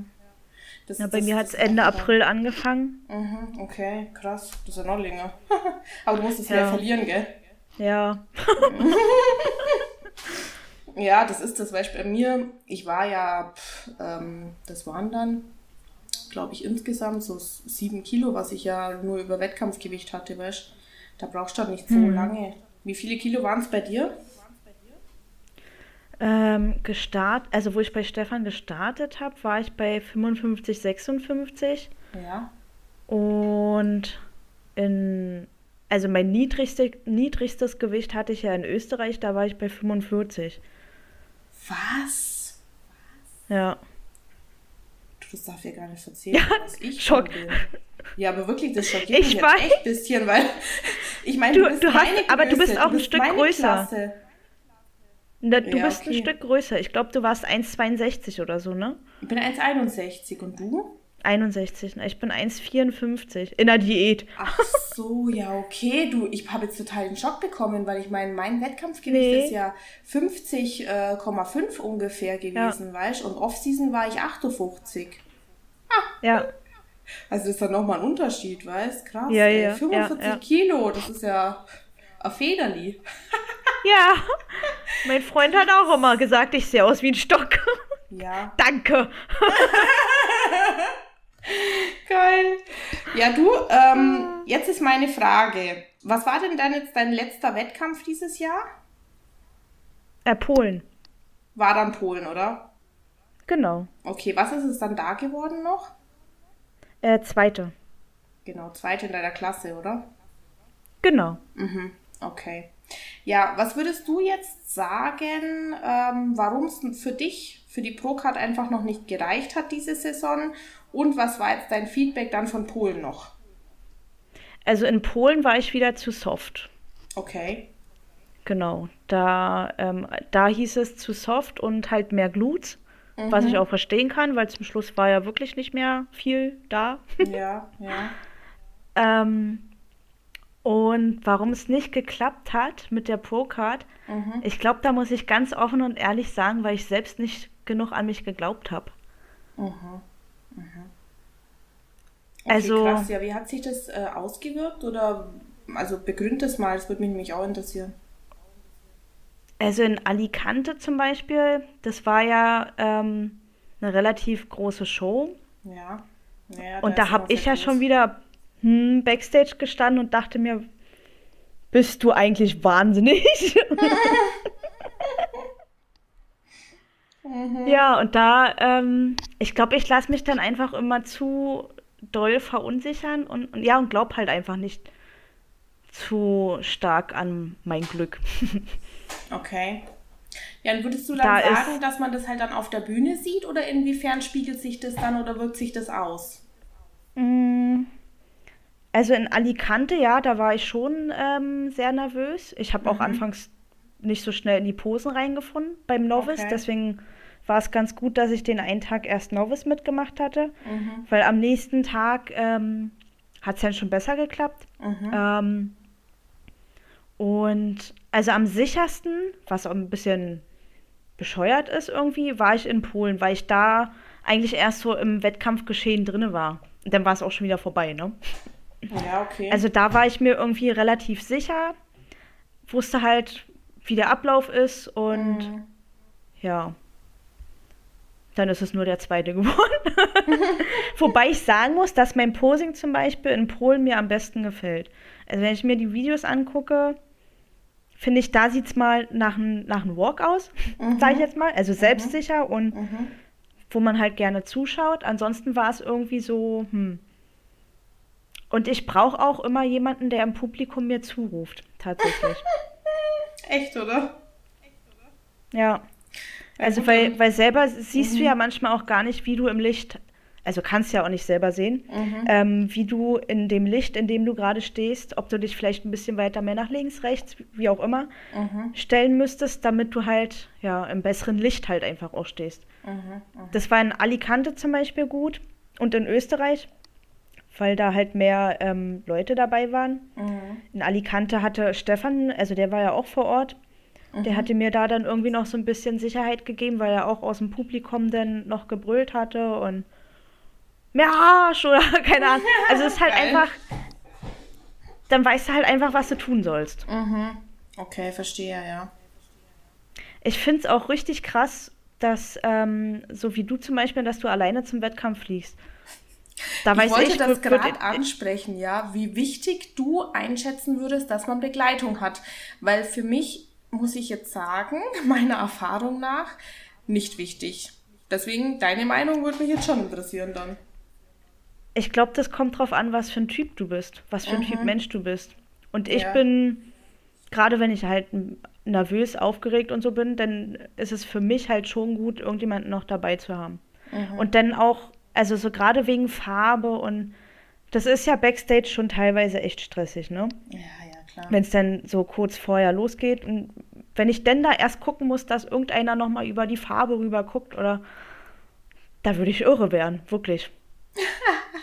Speaker 2: Das, ja, bei das, mir hat es Ende April angefangen.
Speaker 1: Mhm, okay, krass. Das ist ja noch länger. Aber du musst es ja. ja verlieren, gell?
Speaker 2: Ja.
Speaker 1: Ja, das ist das, weil bei mir, ich war ja, pff, ähm, das waren dann, glaube ich, insgesamt so sieben Kilo, was ich ja nur über Wettkampfgewicht hatte, weißt Da brauchst du halt nicht so hm. lange. Wie viele Kilo waren es bei dir?
Speaker 2: Ähm, gestartet, also wo ich bei Stefan gestartet habe, war ich bei 55, 56.
Speaker 1: Ja.
Speaker 2: Und in, also mein niedrigste, niedrigstes Gewicht hatte ich ja in Österreich, da war ich bei 45.
Speaker 1: Was?
Speaker 2: Ja.
Speaker 1: Du, das darf ja gar nicht erzählen, ja, was ich
Speaker 2: Schock.
Speaker 1: bin. Ja, aber wirklich, das schockiert ich mich
Speaker 2: weiß.
Speaker 1: echt ein bisschen, weil ich meine,
Speaker 2: du, du bist du hast, Größe, aber du bist auch du bist ein Stück größer. Na, du ja, bist okay. ein Stück größer. Ich glaube, du warst 1,62 oder so, ne?
Speaker 1: Ich bin 1,61 und du?
Speaker 2: 61, ne? Ich bin 1,54 in der Diät.
Speaker 1: Ach so, ja, okay. Du, ich habe jetzt total den Schock bekommen, weil ich meine, mein Wettkampfgewicht nee. ist ja 50,5 äh, ungefähr gewesen, ja. weißt Und Off-Season war ich 58.
Speaker 2: Ah. Ja.
Speaker 1: Also das ist dann nochmal ein Unterschied, weißt Krass.
Speaker 2: Ja, ja,
Speaker 1: 45
Speaker 2: ja,
Speaker 1: Kilo, das ist ja ein Federli.
Speaker 2: Ja. Mein Freund hat auch immer gesagt, ich sehe aus wie ein Stock.
Speaker 1: Ja.
Speaker 2: Danke.
Speaker 1: Geil. Ja, du, ähm, jetzt ist meine Frage. Was war denn dann jetzt dein letzter Wettkampf dieses Jahr?
Speaker 2: Äh, Polen.
Speaker 1: War dann Polen, oder?
Speaker 2: Genau.
Speaker 1: Okay, was ist es dann da geworden noch?
Speaker 2: Äh, zweite.
Speaker 1: Genau, zweite in deiner Klasse, oder?
Speaker 2: Genau.
Speaker 1: Mhm, okay. Ja, was würdest du jetzt sagen, ähm, warum es für dich, für die Procard einfach noch nicht gereicht hat diese Saison und was war jetzt dein Feedback dann von Polen noch?
Speaker 2: Also in Polen war ich wieder zu soft.
Speaker 1: Okay.
Speaker 2: Genau, da, ähm, da hieß es zu soft und halt mehr Glut, mhm. was ich auch verstehen kann, weil zum Schluss war ja wirklich nicht mehr viel da.
Speaker 1: Ja, ja.
Speaker 2: ähm, und warum es nicht geklappt hat mit der Pro-Card, mhm. ich glaube, da muss ich ganz offen und ehrlich sagen, weil ich selbst nicht genug an mich geglaubt habe.
Speaker 1: Mhm. Mhm. Okay, also, krass, ja, wie hat sich das äh, ausgewirkt oder also begründet das mal, das würde mich nämlich auch interessieren.
Speaker 2: Also in Alicante zum Beispiel, das war ja ähm, eine relativ große Show.
Speaker 1: Ja.
Speaker 2: ja und da habe ich ja schon wieder hm, backstage gestanden und dachte mir, bist du eigentlich wahnsinnig? Mhm. Ja, und da, ähm, ich glaube, ich lasse mich dann einfach immer zu doll verunsichern und, und ja, und glaub halt einfach nicht zu stark an mein Glück.
Speaker 1: okay. Ja, und würdest du dann da sagen, dass man das halt dann auf der Bühne sieht oder inwiefern spiegelt sich das dann oder wirkt sich das aus?
Speaker 2: Mm, also in Alicante, ja, da war ich schon ähm, sehr nervös. Ich habe mhm. auch anfangs nicht so schnell in die Posen reingefunden beim Novice, okay. deswegen war es ganz gut, dass ich den einen Tag erst Novice mitgemacht hatte, mhm. weil am nächsten Tag ähm, hat es dann schon besser geklappt. Mhm. Ähm, und also am sichersten, was auch ein bisschen bescheuert ist irgendwie, war ich in Polen, weil ich da eigentlich erst so im Wettkampfgeschehen drin war. Und dann war es auch schon wieder vorbei, ne?
Speaker 1: Ja, okay.
Speaker 2: Also da war ich mir irgendwie relativ sicher, wusste halt, wie der Ablauf ist und mhm. ja. Dann ist es nur der zweite geworden. Wobei ich sagen muss, dass mein Posing zum Beispiel in Polen mir am besten gefällt. Also wenn ich mir die Videos angucke, finde ich, da sieht es mal nach einem nach Walk aus, mhm. sage ich jetzt mal. Also selbstsicher mhm. und mhm. wo man halt gerne zuschaut. Ansonsten war es irgendwie so, hm. Und ich brauche auch immer jemanden, der im Publikum mir zuruft, tatsächlich.
Speaker 1: Echt, oder?
Speaker 2: Ja. Also weil, weil selber siehst mhm. du ja manchmal auch gar nicht, wie du im Licht also kannst ja auch nicht selber sehen, mhm. ähm, wie du in dem Licht, in dem du gerade stehst, ob du dich vielleicht ein bisschen weiter mehr nach links, rechts, wie auch immer, mhm. stellen müsstest, damit du halt ja im besseren Licht halt einfach auch stehst. Mhm. mhm. Das war in Alicante zum Beispiel gut und in Österreich, weil da halt mehr ähm, Leute dabei waren. Mhm. In Alicante hatte Stefan, also der war ja auch vor Ort, der mhm. hatte mir da dann irgendwie noch so ein bisschen Sicherheit gegeben, weil er auch aus dem Publikum dann noch gebrüllt hatte und mehr Arsch oder keine Ahnung. Also es ist halt Geil. einfach, dann weißt du halt einfach, was du tun sollst.
Speaker 1: Mhm. Okay, verstehe, ja.
Speaker 2: Ich finde es auch richtig krass, dass, ähm, so wie du zum Beispiel, dass du alleine zum Wettkampf fliegst.
Speaker 1: Da ich wollte ich, das gerade ansprechen, ja, wie wichtig du einschätzen würdest, dass man Begleitung hat. Weil für mich, muss ich jetzt sagen, meiner Erfahrung nach, nicht wichtig. Deswegen, deine Meinung würde mich jetzt schon interessieren dann.
Speaker 2: Ich glaube, das kommt drauf an, was für ein Typ du bist, was für ein mhm. Typ Mensch du bist. Und ich ja. bin, gerade wenn ich halt nervös, aufgeregt und so bin, dann ist es für mich halt schon gut, irgendjemanden noch dabei zu haben. Mhm. Und dann auch, also so gerade wegen Farbe und das ist ja Backstage schon teilweise echt stressig, ne?
Speaker 1: Ja, ja.
Speaker 2: Wenn es dann so kurz vorher losgeht und wenn ich denn da erst gucken muss, dass irgendeiner nochmal über die Farbe rüber guckt oder da würde ich irre werden, wirklich.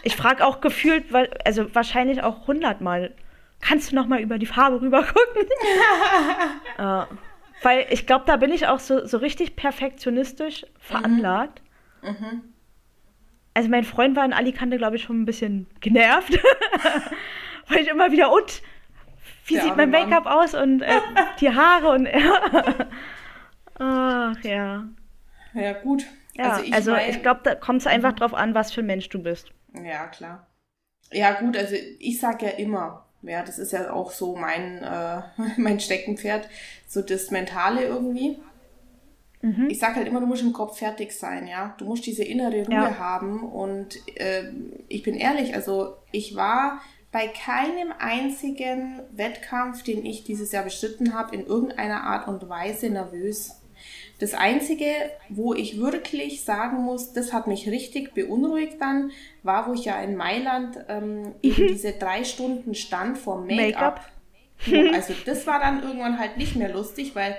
Speaker 2: Ich frage auch gefühlt, weil, also wahrscheinlich auch hundertmal, kannst du noch mal über die Farbe rüber gucken? äh, weil ich glaube, da bin ich auch so, so richtig perfektionistisch veranlagt. Mhm. Mhm. Also mein Freund war in Alicante, glaube ich, schon ein bisschen genervt. weil ich immer wieder, und wie Der sieht mein Make-up aus und äh, die Haare und Ach ja.
Speaker 1: Ja, gut.
Speaker 2: Ja, also ich, also ich glaube, da kommt es einfach drauf an, was für ein Mensch du bist.
Speaker 1: Ja, klar. Ja, gut, also ich sag ja immer, ja, das ist ja auch so mein, äh, mein Steckenpferd, so das Mentale irgendwie. Mhm. Ich sag halt immer, du musst im Kopf fertig sein, ja. Du musst diese innere Ruhe ja. haben und äh, ich bin ehrlich, also ich war bei keinem einzigen Wettkampf, den ich dieses Jahr bestritten habe, in irgendeiner Art und Weise nervös. Das Einzige, wo ich wirklich sagen muss, das hat mich richtig beunruhigt dann, war, wo ich ja in Mailand ähm, eben diese drei Stunden stand vor Make-up. Make also das war dann irgendwann halt nicht mehr lustig, weil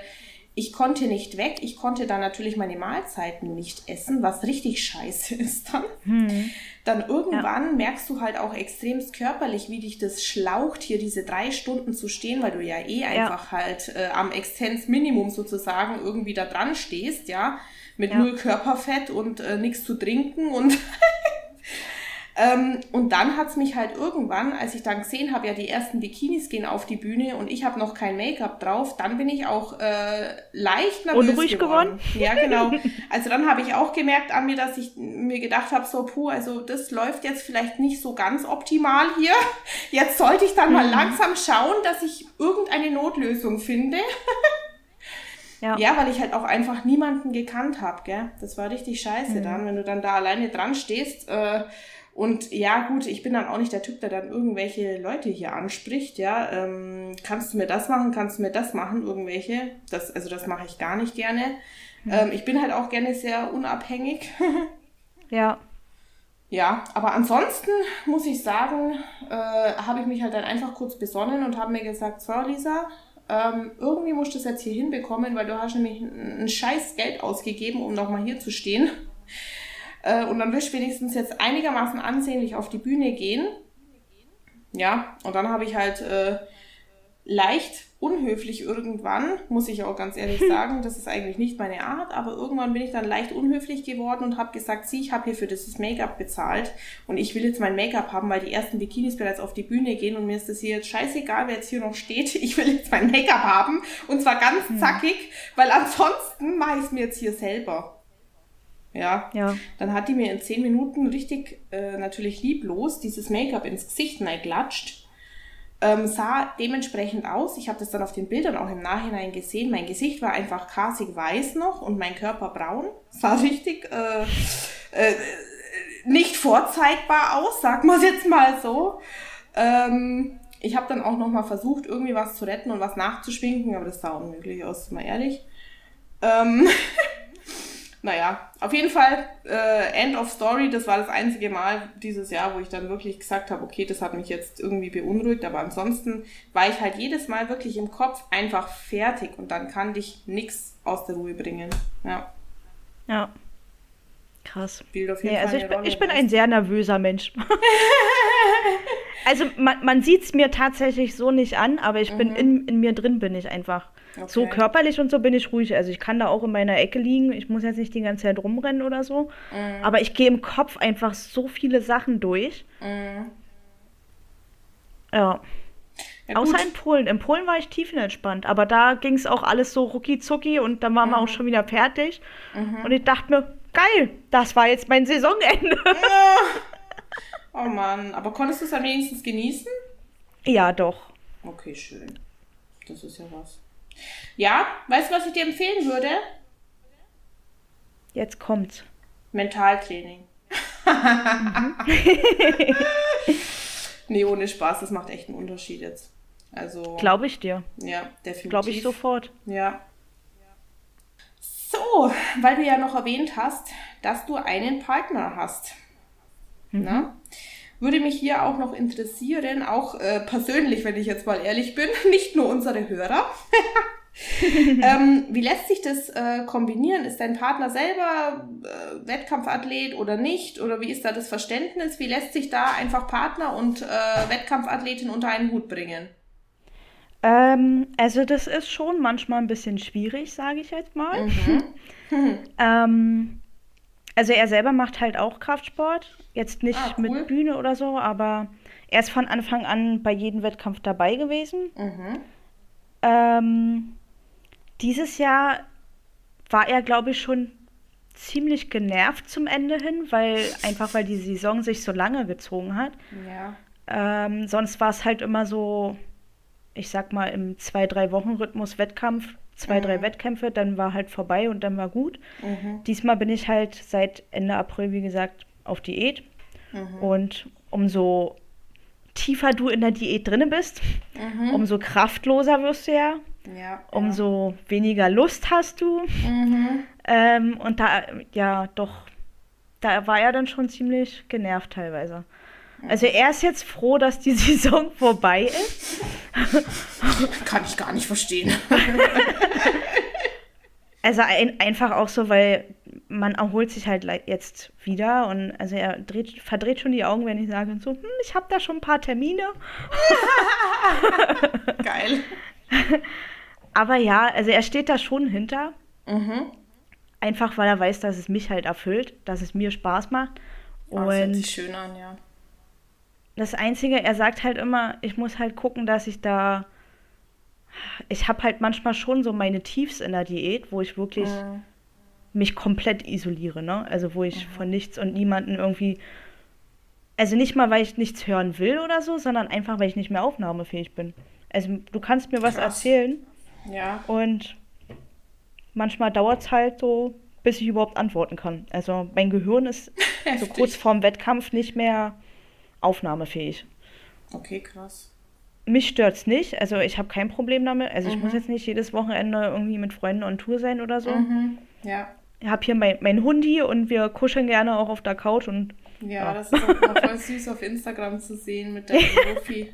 Speaker 1: ich konnte nicht weg. Ich konnte dann natürlich meine Mahlzeiten nicht essen, was richtig scheiße ist dann. Hm. Dann irgendwann ja. merkst du halt auch extremst körperlich, wie dich das schlaucht, hier diese drei Stunden zu stehen, weil du ja eh einfach ja. halt äh, am Extensminimum sozusagen irgendwie da dran stehst, ja, mit ja. null Körperfett und äh, nichts zu trinken und Ähm, und dann hat's mich halt irgendwann, als ich dann gesehen habe, ja, die ersten Bikinis gehen auf die Bühne und ich habe noch kein Make-up drauf, dann bin ich auch äh, leicht nervös
Speaker 2: Unruhig geworden.
Speaker 1: geworden. Ja, genau. Also dann habe ich auch gemerkt an mir, dass ich mir gedacht habe, so, puh, also das läuft jetzt vielleicht nicht so ganz optimal hier. Jetzt sollte ich dann mhm. mal langsam schauen, dass ich irgendeine Notlösung finde. Ja. ja, weil ich halt auch einfach niemanden gekannt habe, gell? Das war richtig scheiße mhm. dann, wenn du dann da alleine dran stehst. Äh, und ja, gut, ich bin dann auch nicht der Typ, der dann irgendwelche Leute hier anspricht, ja. Ähm, kannst du mir das machen, kannst du mir das machen, irgendwelche. Das, also das mache ich gar nicht gerne. Mhm. Ähm, ich bin halt auch gerne sehr unabhängig.
Speaker 2: ja.
Speaker 1: Ja, aber ansonsten muss ich sagen, äh, habe ich mich halt dann einfach kurz besonnen und habe mir gesagt, so Lisa, ähm, irgendwie musst du das jetzt hier hinbekommen, weil du hast nämlich ein, ein scheiß Geld ausgegeben, um nochmal hier zu stehen. Äh, und dann wirst du wenigstens jetzt einigermaßen ansehnlich auf die Bühne gehen. Ja, und dann habe ich halt äh, leicht unhöflich irgendwann, muss ich auch ganz ehrlich sagen, das ist eigentlich nicht meine Art, aber irgendwann bin ich dann leicht unhöflich geworden und habe gesagt, sieh, ich habe hier für dieses Make-up bezahlt und ich will jetzt mein Make-up haben, weil die ersten Bikinis bereits auf die Bühne gehen und mir ist das hier jetzt scheißegal, wer jetzt hier noch steht, ich will jetzt mein Make-up haben und zwar ganz hm. zackig, weil ansonsten mache ich es mir jetzt hier selber. Ja. ja. Dann hat die mir in zehn Minuten richtig, äh, natürlich lieblos, dieses Make-up ins Gesicht klatscht. Ähm, sah dementsprechend aus. Ich habe das dann auf den Bildern auch im Nachhinein gesehen. Mein Gesicht war einfach kasig weiß noch und mein Körper braun. Sah richtig äh, äh, nicht vorzeigbar aus, sag mal jetzt mal so. Ähm, ich habe dann auch noch mal versucht, irgendwie was zu retten und was nachzuschwinken, aber das sah unmöglich aus, mal ehrlich. Ähm naja, auf jeden Fall, äh, End of Story, das war das einzige Mal dieses Jahr, wo ich dann wirklich gesagt habe, okay, das hat mich jetzt irgendwie beunruhigt, aber ansonsten war ich halt jedes Mal wirklich im Kopf einfach fertig und dann kann dich nichts aus der Ruhe bringen. Ja.
Speaker 2: Ja. Krass. Spielt auf jeden nee, Fall also ich, bin, ich bin ein sehr nervöser Mensch. also man, man sieht es mir tatsächlich so nicht an, aber ich mhm. bin in, in mir drin bin ich einfach. Okay. So körperlich und so bin ich ruhig. Also ich kann da auch in meiner Ecke liegen. Ich muss jetzt nicht die ganze Zeit rumrennen oder so. Mhm. Aber ich gehe im Kopf einfach so viele Sachen durch. Mhm. Ja. ja Außer in Polen. In Polen war ich tiefenentspannt. Aber da ging es auch alles so rucki zucki und dann waren mhm. wir auch schon wieder fertig. Mhm. Und ich dachte mir, geil, das war jetzt mein Saisonende. Ja.
Speaker 1: Oh Mann, aber konntest du es am wenigstens genießen?
Speaker 2: Ja, doch.
Speaker 1: Okay, schön. Das ist ja was. Ja, weißt du, was ich dir empfehlen würde?
Speaker 2: Jetzt kommt's.
Speaker 1: Mentaltraining. mhm. nee, ohne Spaß, das macht echt einen Unterschied jetzt. Also.
Speaker 2: Glaube ich dir.
Speaker 1: Ja, definitiv.
Speaker 2: Glaube ich sofort.
Speaker 1: Ja. So, weil du ja noch erwähnt hast, dass du einen Partner hast. Mhm. Na? Würde mich hier auch noch interessieren, auch äh, persönlich, wenn ich jetzt mal ehrlich bin, nicht nur unsere Hörer. ähm, wie lässt sich das äh, kombinieren? Ist dein Partner selber äh, Wettkampfathlet oder nicht? Oder wie ist da das Verständnis? Wie lässt sich da einfach Partner und äh, Wettkampfathletin unter einen Hut bringen?
Speaker 2: Ähm, also das ist schon manchmal ein bisschen schwierig, sage ich jetzt mal. Mhm. ähm, also er selber macht halt auch Kraftsport, jetzt nicht ah, cool. mit Bühne oder so, aber er ist von Anfang an bei jedem Wettkampf dabei gewesen. Mhm. Ähm, dieses Jahr war er, glaube ich, schon ziemlich genervt zum Ende hin, weil einfach weil die Saison sich so lange gezogen hat. Ja. Ähm, sonst war es halt immer so, ich sag mal, im zwei, drei Wochen Rhythmus Wettkampf, zwei, mhm. drei Wettkämpfe, dann war halt vorbei und dann war gut. Mhm. Diesmal bin ich halt seit Ende April, wie gesagt, auf Diät. Mhm. Und umso tiefer du in der Diät drinne bist, mhm. umso kraftloser wirst du ja. Ja, umso ja. weniger Lust hast du. Mhm. Ähm, und da, ja, doch, da war er dann schon ziemlich genervt teilweise. Also er ist jetzt froh, dass die Saison vorbei ist.
Speaker 1: Kann ich gar nicht verstehen.
Speaker 2: also ein, einfach auch so, weil man erholt sich halt jetzt wieder und also er dreht, verdreht schon die Augen, wenn ich sage so, hm, ich habe da schon ein paar Termine.
Speaker 1: Geil.
Speaker 2: Aber ja, also er steht da schon hinter. Mhm. Einfach weil er weiß, dass es mich halt erfüllt, dass es mir Spaß macht.
Speaker 1: Und oh, das hört sich schön an, ja.
Speaker 2: Das Einzige, er sagt halt immer, ich muss halt gucken, dass ich da. Ich habe halt manchmal schon so meine Tiefs in der Diät, wo ich wirklich mhm. mich komplett isoliere, ne? Also wo ich mhm. von nichts und niemanden irgendwie. Also nicht mal, weil ich nichts hören will oder so, sondern einfach, weil ich nicht mehr aufnahmefähig bin. Also du kannst mir was Krass. erzählen
Speaker 1: ja.
Speaker 2: Und manchmal dauert es halt so, bis ich überhaupt antworten kann. Also mein Gehirn ist so kurz vorm Wettkampf nicht mehr aufnahmefähig.
Speaker 1: Okay, krass.
Speaker 2: Mich stört es nicht, also ich habe kein Problem damit. Also mhm. ich muss mhm. jetzt nicht jedes Wochenende irgendwie mit Freunden on Tour sein oder so.
Speaker 1: Mhm. Ja.
Speaker 2: Ich habe hier mein, mein Hundi und wir kuscheln gerne auch auf der Couch und.
Speaker 1: Ja, ja. das ist auch voll süß auf Instagram zu sehen mit der Profi.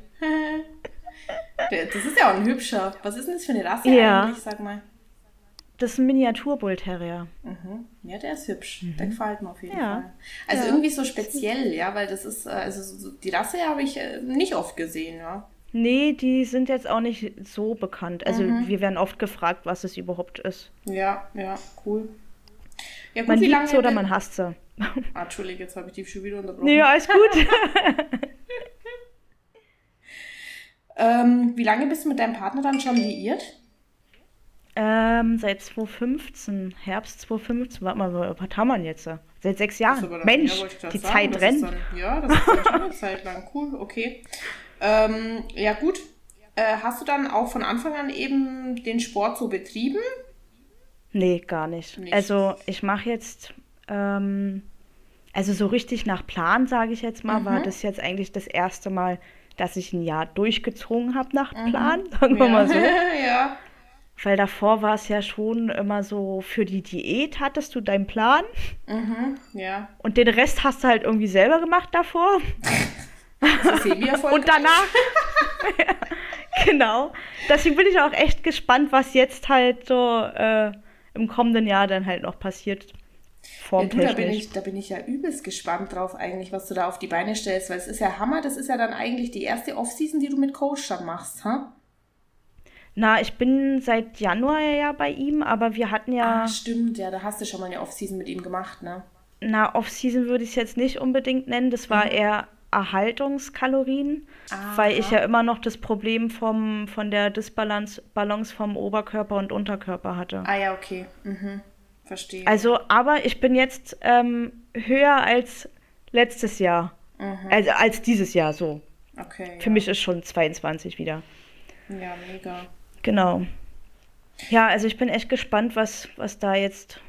Speaker 1: Das ist ja auch ein hübscher. Was ist denn das für eine Rasse ja. eigentlich, sag mal?
Speaker 2: Das ist ein Miniaturbull Terrier.
Speaker 1: Mhm. Ja, der ist hübsch. Mhm. Der gefällt mir auf jeden ja. Fall. Also ja. irgendwie so speziell, ja, weil das ist, äh, also die Rasse habe ich äh, nicht oft gesehen, ja.
Speaker 2: Nee, die sind jetzt auch nicht so bekannt. Also mhm. wir werden oft gefragt, was es überhaupt ist.
Speaker 1: Ja, ja, cool.
Speaker 2: Ja, gut man liebt sie oder man hasst sie.
Speaker 1: Ah, Entschuldige, jetzt habe ich die schon wieder unterbrochen.
Speaker 2: Nee, alles gut.
Speaker 1: Ähm, wie lange bist du mit deinem Partner dann schon liiert?
Speaker 2: Ähm, seit 2015, Herbst 2015. Warte mal, was haben wir jetzt? Seit sechs Jahren. Dann, Mensch, ja, die sagen, Zeit rennt.
Speaker 1: Dann, ja, das ist schon eine Zeit lang. Cool, okay. Ähm, ja, gut. Äh, hast du dann auch von Anfang an eben den Sport so betrieben?
Speaker 2: Nee, gar nicht. nicht. Also, ich mache jetzt. Ähm, also, so richtig nach Plan, sage ich jetzt mal, mhm. war das jetzt eigentlich das erste Mal dass ich ein Jahr durchgezogen habe nach mhm. Plan, sagen wir
Speaker 1: ja.
Speaker 2: mal so.
Speaker 1: ja.
Speaker 2: Weil davor war es ja schon immer so, für die Diät hattest du deinen Plan.
Speaker 1: Mhm, ja.
Speaker 2: Und den Rest hast du halt irgendwie selber gemacht davor. Und danach. ja, genau. Deswegen bin ich auch echt gespannt, was jetzt halt so äh, im kommenden Jahr dann halt noch passiert.
Speaker 1: Ja, du, da, bin ich, da bin ich ja übelst gespannt drauf eigentlich, was du da auf die Beine stellst, weil es ist ja Hammer, das ist ja dann eigentlich die erste Offseason, die du mit Coach dann machst, ha?
Speaker 2: Na, ich bin seit Januar ja bei ihm, aber wir hatten ja.
Speaker 1: Ah, stimmt, ja, da hast du schon mal eine Offseason mit ihm gemacht, ne?
Speaker 2: Na, Offseason würde ich es jetzt nicht unbedingt nennen. Das war mhm. eher Erhaltungskalorien, Aha. weil ich ja immer noch das Problem vom, von der Disbalance Balance vom Oberkörper und Unterkörper hatte.
Speaker 1: Ah ja, okay. Mhm. Verstehe.
Speaker 2: Also, aber ich bin jetzt ähm, höher als letztes Jahr. Mhm. Also als dieses Jahr so.
Speaker 1: Okay.
Speaker 2: Für ja. mich ist schon 22 wieder.
Speaker 1: Ja, mega.
Speaker 2: Genau. Ja, also ich bin echt gespannt, was, was da jetzt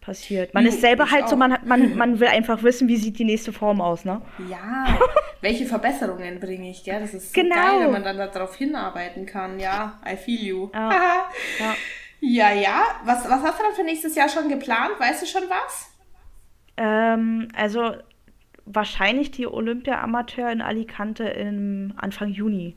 Speaker 2: passiert. Man ist selber halt auch. so, man, hat, man, man will einfach wissen, wie sieht die nächste Form aus, ne?
Speaker 1: Ja, welche Verbesserungen bringe ich, gell? Das ist so
Speaker 2: genau.
Speaker 1: geil, wenn man dann darauf hinarbeiten kann. Ja, I feel you.
Speaker 2: Ja,
Speaker 1: ja. ja, ja. Was, was hast du dann für nächstes Jahr schon geplant? Weißt du schon was?
Speaker 2: Ähm, also wahrscheinlich die Olympia Amateur in Alicante im Anfang Juni.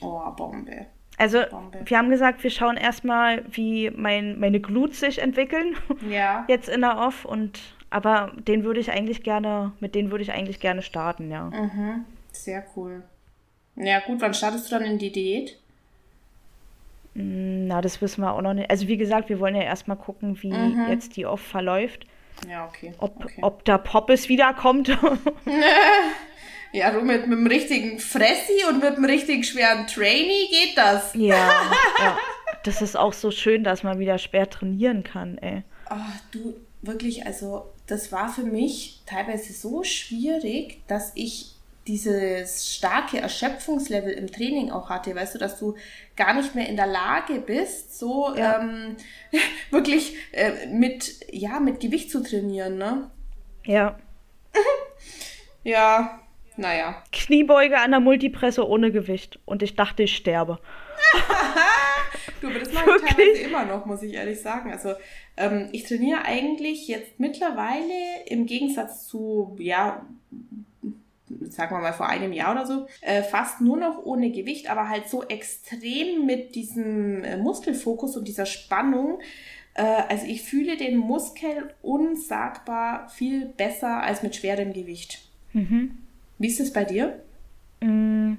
Speaker 1: Oh, Bombe.
Speaker 2: Also, Bombe. wir haben gesagt, wir schauen erstmal, wie mein, meine Glut sich entwickeln.
Speaker 1: Ja.
Speaker 2: Jetzt in der Off und aber den würde ich eigentlich gerne, mit denen würde ich eigentlich gerne starten, ja.
Speaker 1: Mhm. Sehr cool. Ja, gut, wann startest du dann in die Diät?
Speaker 2: Mm, na, das wissen wir auch noch nicht. Also wie gesagt, wir wollen ja erstmal gucken, wie mhm. jetzt die Off verläuft.
Speaker 1: Ja, okay.
Speaker 2: Ob,
Speaker 1: okay.
Speaker 2: ob der Poppes wiederkommt.
Speaker 1: Ja, du mit, mit dem richtigen Fressi und mit dem richtig schweren Trainee geht das.
Speaker 2: Ja, ja. Das ist auch so schön, dass man wieder schwer trainieren kann, ey.
Speaker 1: Ach, du, wirklich, also das war für mich teilweise so schwierig, dass ich dieses starke Erschöpfungslevel im Training auch hatte, weißt du, dass du gar nicht mehr in der Lage bist, so ja. ähm, wirklich äh, mit, ja, mit Gewicht zu trainieren, ne?
Speaker 2: Ja.
Speaker 1: ja, naja.
Speaker 2: Kniebeuge an der Multipresse ohne Gewicht. Und ich dachte, ich sterbe.
Speaker 1: du, aber das mache ich teilweise immer noch, muss ich ehrlich sagen. Also ähm, ich trainiere eigentlich jetzt mittlerweile im Gegensatz zu, ja, sagen wir mal vor einem Jahr oder so, äh, fast nur noch ohne Gewicht, aber halt so extrem mit diesem äh, Muskelfokus und dieser Spannung. Äh, also ich fühle den Muskel unsagbar viel besser als mit schwerem Gewicht.
Speaker 2: Mhm.
Speaker 1: Wie ist es bei dir?
Speaker 2: Mm,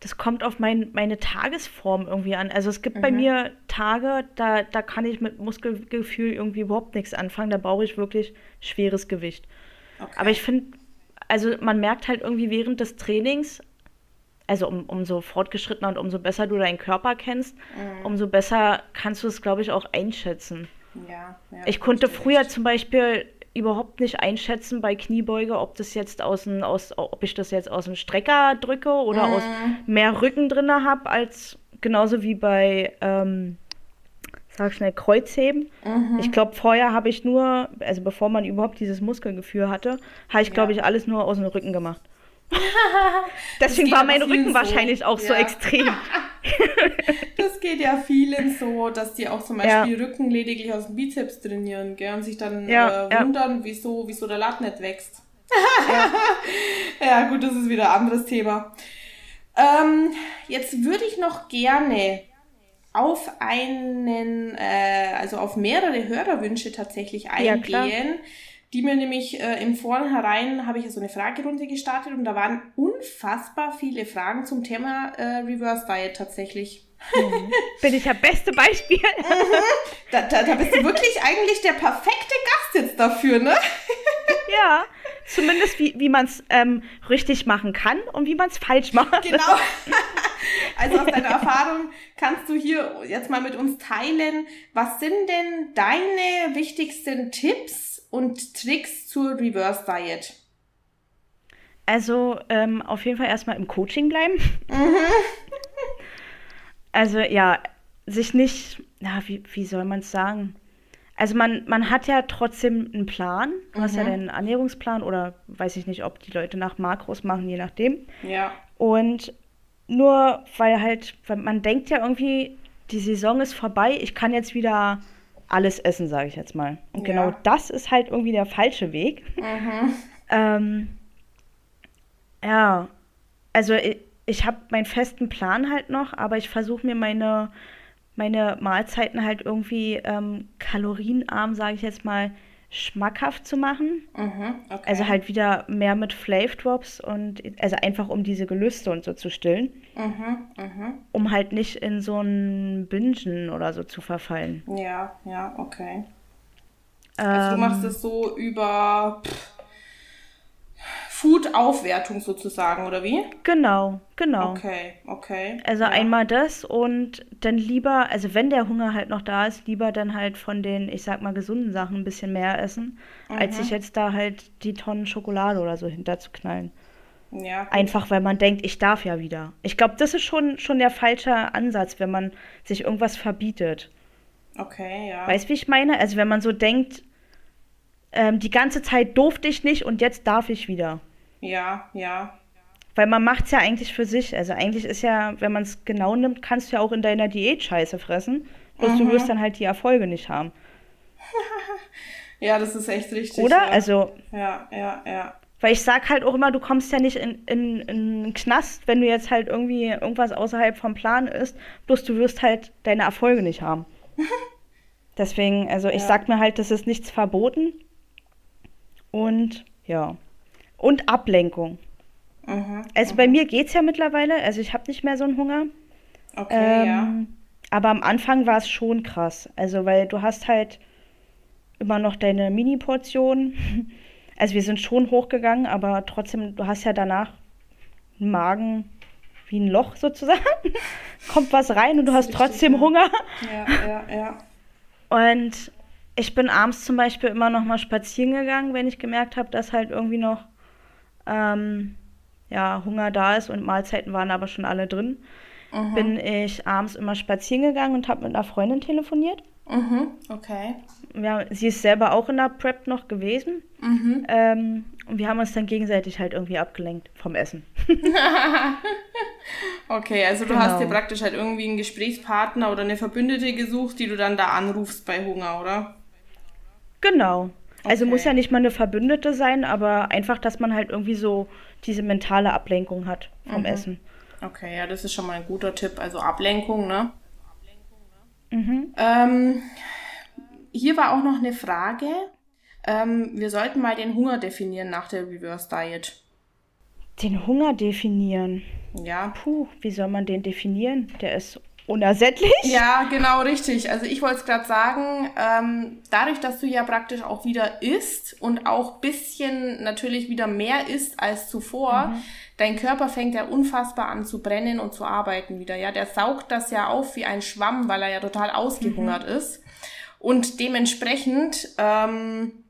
Speaker 2: das kommt auf mein, meine Tagesform irgendwie an. Also es gibt mhm. bei mir Tage, da, da kann ich mit Muskelgefühl irgendwie überhaupt nichts anfangen. Da brauche ich wirklich schweres Gewicht. Okay. Aber ich finde, also man merkt halt irgendwie während des Trainings, also um, umso fortgeschrittener und umso besser du deinen Körper kennst, mhm. umso besser kannst du es, glaube ich, auch einschätzen.
Speaker 1: Ja, ja,
Speaker 2: ich konnte früher zum Beispiel überhaupt nicht einschätzen bei Kniebeuge, ob das jetzt aus, dem, aus ob ich das jetzt aus dem Strecker drücke oder mhm. aus mehr Rücken drin habe, als genauso wie bei, ähm, sag schnell, Kreuzheben. Mhm. Ich glaube, vorher habe ich nur, also bevor man überhaupt dieses Muskelgefühl hatte, habe ich, ja. glaube ich, alles nur aus dem Rücken gemacht. Deswegen war mein Rücken so. wahrscheinlich auch ja. so extrem.
Speaker 1: das geht ja vielen so, dass die auch zum Beispiel ja. Rücken lediglich aus dem Bizeps trainieren gell, und sich dann ja, äh, wundern, wieso, wieso der Lat nicht wächst. ja. gut, das ist wieder ein anderes Thema. Ähm, jetzt würde ich noch gerne auf einen, äh, also auf mehrere Hörerwünsche tatsächlich eingehen die mir nämlich äh, im Vornherein habe ich ja so eine Fragerunde gestartet und da waren unfassbar viele Fragen zum Thema äh, Reverse Diet tatsächlich.
Speaker 2: Mhm. Bin ich ja beste Beispiel.
Speaker 1: Mhm. Da, da, da bist du wirklich eigentlich der perfekte Gast jetzt dafür, ne?
Speaker 2: Ja, zumindest wie, wie man es ähm, richtig machen kann und wie man es falsch macht.
Speaker 1: Genau. Also aus deiner Erfahrung kannst du hier jetzt mal mit uns teilen, was sind denn deine wichtigsten Tipps und Tricks zur Reverse Diet?
Speaker 2: Also ähm, auf jeden Fall erstmal im Coaching bleiben. Mhm. also ja, sich nicht, na, wie, wie soll man es sagen? Also man, man hat ja trotzdem einen Plan. Du mhm. hast ja den Ernährungsplan oder weiß ich nicht, ob die Leute nach Makros machen, je nachdem.
Speaker 1: Ja.
Speaker 2: Und nur weil halt, weil man denkt ja irgendwie, die Saison ist vorbei, ich kann jetzt wieder alles essen, sage ich jetzt mal. Und genau das ist halt irgendwie der falsche Weg. Mhm. ähm, ja, also ich, ich habe meinen festen Plan halt noch, aber ich versuche mir meine, meine Mahlzeiten halt irgendwie ähm, kalorienarm, sage ich jetzt mal, schmackhaft zu machen. Mhm, okay. Also halt wieder mehr mit Flav Drops und also einfach um diese Gelüste und so zu stillen. Mhm, mh. Um halt nicht in so ein Bingen oder so zu verfallen.
Speaker 1: Ja, ja, okay. Also du machst ähm. es so über pff, Food-Aufwertung sozusagen, oder wie?
Speaker 2: Genau, genau.
Speaker 1: Okay, okay.
Speaker 2: Also ja. einmal das und dann lieber, also wenn der Hunger halt noch da ist, lieber dann halt von den, ich sag mal, gesunden Sachen ein bisschen mehr essen, mhm. als sich jetzt da halt die Tonnen Schokolade oder so hinterzuknallen. Ja. Gut. Einfach weil man denkt, ich darf ja wieder. Ich glaube, das ist schon, schon der falsche Ansatz, wenn man sich irgendwas verbietet.
Speaker 1: Okay, ja.
Speaker 2: Weißt du, wie ich meine? Also wenn man so denkt, ähm, die ganze Zeit durfte ich nicht und jetzt darf ich wieder.
Speaker 1: Ja, ja.
Speaker 2: Weil man macht es ja eigentlich für sich. Also eigentlich ist ja, wenn man es genau nimmt, kannst du ja auch in deiner Diät Scheiße fressen. Bloß mhm. du wirst dann halt die Erfolge nicht haben.
Speaker 1: ja, das ist echt richtig.
Speaker 2: Oder?
Speaker 1: Ja.
Speaker 2: Also.
Speaker 1: Ja, ja, ja.
Speaker 2: Weil ich sag halt auch immer, du kommst ja nicht in, in, in einen Knast, wenn du jetzt halt irgendwie irgendwas außerhalb vom Plan ist. Bloß du wirst halt deine Erfolge nicht haben. Deswegen, also ich ja. sag mir halt, das ist nichts verboten. Und ja. Und Ablenkung. Mhm, also mhm. bei mir geht es ja mittlerweile, also ich habe nicht mehr so einen Hunger.
Speaker 1: Okay, ähm, ja.
Speaker 2: Aber am Anfang war es schon krass. Also, weil du hast halt immer noch deine Mini-Portion. Also wir sind schon hochgegangen, aber trotzdem, du hast ja danach einen Magen wie ein Loch sozusagen. Kommt was rein und du hast trotzdem ja. Hunger.
Speaker 1: Ja, ja, ja.
Speaker 2: Und ich bin abends zum Beispiel immer noch mal spazieren gegangen, wenn ich gemerkt habe, dass halt irgendwie noch ähm, ja, Hunger da ist und Mahlzeiten waren aber schon alle drin, mhm. bin ich abends immer spazieren gegangen und habe mit einer Freundin telefoniert.
Speaker 1: Mhm, okay.
Speaker 2: Ja, sie ist selber auch in der Prep noch gewesen. Mhm. Ähm, und wir haben uns dann gegenseitig halt irgendwie abgelenkt vom Essen.
Speaker 1: okay, also du genau. hast dir praktisch halt irgendwie einen Gesprächspartner oder eine Verbündete gesucht, die du dann da anrufst bei Hunger, oder?
Speaker 2: Genau. Also muss ja nicht mal eine Verbündete sein, aber einfach, dass man halt irgendwie so diese mentale Ablenkung hat vom mhm. Essen.
Speaker 1: Okay, ja, das ist schon mal ein guter Tipp. Also Ablenkung, ne? Mhm. Ähm, hier war auch noch eine Frage. Ähm, wir sollten mal den Hunger definieren nach der Reverse Diet.
Speaker 2: Den Hunger definieren?
Speaker 1: Ja.
Speaker 2: Puh, wie soll man den definieren? Der ist unersättlich.
Speaker 1: Ja, genau richtig. Also ich wollte es gerade sagen, ähm, dadurch, dass du ja praktisch auch wieder isst und auch bisschen natürlich wieder mehr isst als zuvor, mhm. dein Körper fängt ja unfassbar an zu brennen und zu arbeiten wieder. Ja, der saugt das ja auf wie ein Schwamm, weil er ja total ausgehungert mhm. ist. Und dementsprechend, ähm,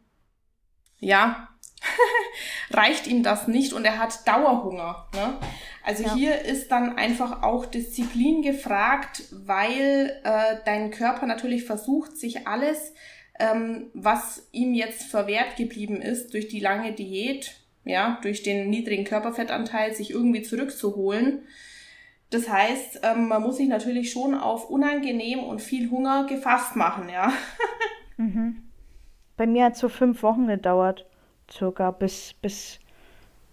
Speaker 1: ja, reicht ihm das nicht und er hat Dauerhunger. Ne? Also ja. hier ist dann einfach auch Disziplin gefragt, weil äh, dein Körper natürlich versucht, sich alles, ähm, was ihm jetzt verwehrt geblieben ist durch die lange Diät, ja, durch den niedrigen Körperfettanteil, sich irgendwie zurückzuholen. Das heißt, ähm, man muss sich natürlich schon auf unangenehm und viel Hunger gefasst machen, ja.
Speaker 2: mhm. Bei mir hat es so fünf Wochen gedauert, circa, bis, bis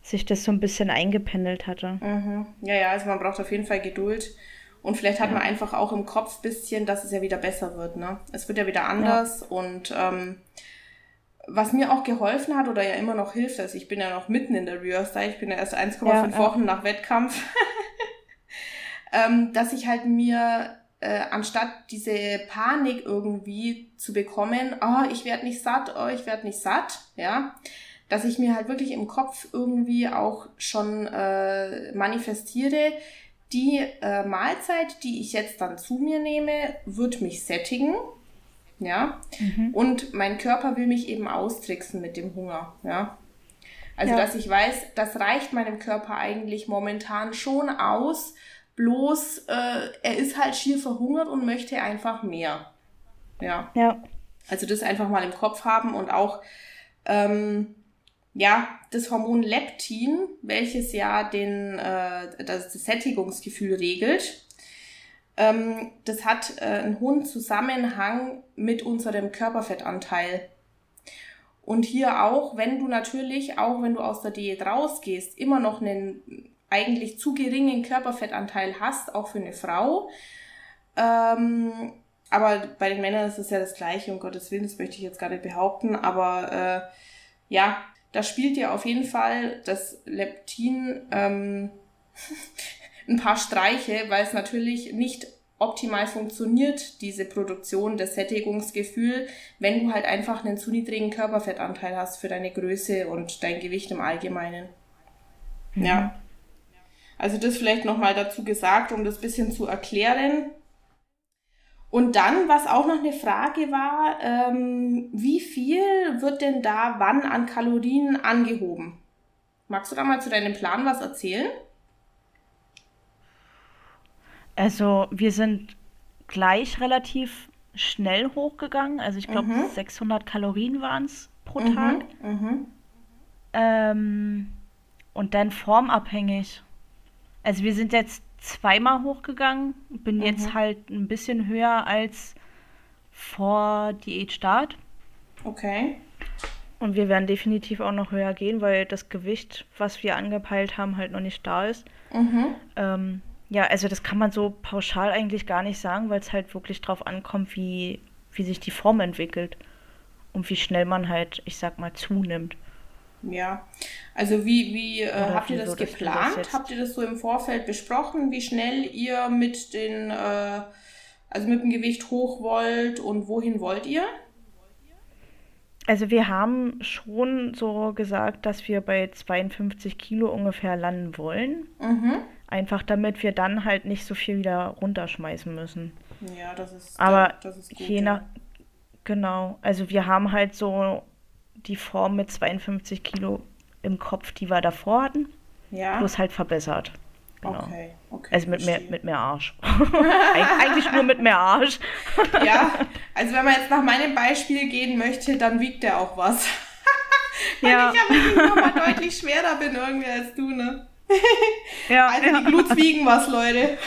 Speaker 2: sich das so ein bisschen eingependelt hatte.
Speaker 1: Mhm. Ja, ja, also man braucht auf jeden Fall Geduld. Und vielleicht hat ja. man einfach auch im Kopf bisschen, dass es ja wieder besser wird. Ne? Es wird ja wieder anders. Ja. Und ähm, was mir auch geholfen hat oder ja immer noch hilft, also ich bin ja noch mitten in der Reverse ich bin ja erst 1,5 ja, Wochen nach Wettkampf, ähm, dass ich halt mir äh, anstatt diese Panik irgendwie zu bekommen, oh, ich werde nicht satt, oh, ich werde nicht satt, ja, dass ich mir halt wirklich im Kopf irgendwie auch schon äh, manifestiere, die äh, Mahlzeit, die ich jetzt dann zu mir nehme, wird mich sättigen. Ja. Mhm. Und mein Körper will mich eben austricksen mit dem Hunger. Ja. Also, ja. dass ich weiß, das reicht meinem Körper eigentlich momentan schon aus. Bloß, äh, er ist halt schier verhungert und möchte einfach mehr. Ja.
Speaker 2: Ja.
Speaker 1: Also, das einfach mal im Kopf haben und auch, ähm, ja, das Hormon Leptin, welches ja den, äh, das, das Sättigungsgefühl regelt, ähm, das hat äh, einen hohen Zusammenhang mit unserem Körperfettanteil. Und hier auch, wenn du natürlich, auch wenn du aus der Diät rausgehst, immer noch einen eigentlich zu geringen Körperfettanteil hast, auch für eine Frau. Ähm, aber bei den Männern ist es ja das Gleiche, um Gottes Willen, das möchte ich jetzt gar nicht behaupten. Aber äh, ja, da spielt ja auf jeden Fall das Leptin ähm, ein paar Streiche, weil es natürlich nicht optimal funktioniert, diese Produktion, das Sättigungsgefühl, wenn du halt einfach einen zu niedrigen Körperfettanteil hast für deine Größe und dein Gewicht im Allgemeinen. Mhm. Ja. Also das vielleicht nochmal dazu gesagt, um das bisschen zu erklären. Und dann, was auch noch eine Frage war, ähm, wie viel wird denn da wann an Kalorien angehoben? Magst du da mal zu deinem Plan was erzählen?
Speaker 2: Also wir sind gleich relativ schnell hochgegangen. Also ich glaube, mhm. 600 Kalorien waren es pro mhm. Tag. Mhm. Ähm, und dann formabhängig. Also wir sind jetzt zweimal hochgegangen. Bin jetzt mhm. halt ein bisschen höher als vor Diätstart.
Speaker 1: Okay.
Speaker 2: Und wir werden definitiv auch noch höher gehen, weil das Gewicht, was wir angepeilt haben, halt noch nicht da ist. Mhm. Ähm, ja, also das kann man so pauschal eigentlich gar nicht sagen, weil es halt wirklich drauf ankommt, wie, wie sich die Form entwickelt und wie schnell man halt, ich sag mal, zunimmt.
Speaker 1: Ja, also wie, wie äh, habt ihr das geplant? Habt ihr das so im Vorfeld besprochen, wie schnell ihr mit den, äh, also mit dem Gewicht hoch wollt und wohin wollt ihr?
Speaker 2: Also wir haben schon so gesagt, dass wir bei 52 Kilo ungefähr landen wollen. Mhm. Einfach damit wir dann halt nicht so viel wieder runterschmeißen müssen.
Speaker 1: Ja, das ist,
Speaker 2: Aber
Speaker 1: das ist gut,
Speaker 2: je nach, ja. genau, also wir haben halt so die Form mit 52 Kilo im Kopf, die wir davor hatten. Ja. Bloß halt verbessert. Genau. Okay, okay. Also mit mehr, mit mehr Arsch. Eig eigentlich nur mit mehr Arsch.
Speaker 1: ja, also wenn man jetzt nach meinem Beispiel gehen möchte, dann wiegt der auch was. Weil ja. ich ja wirklich nur mal deutlich schwerer bin irgendwie als du, ne? ja, also ja. die Gluts wiegen was, Leute.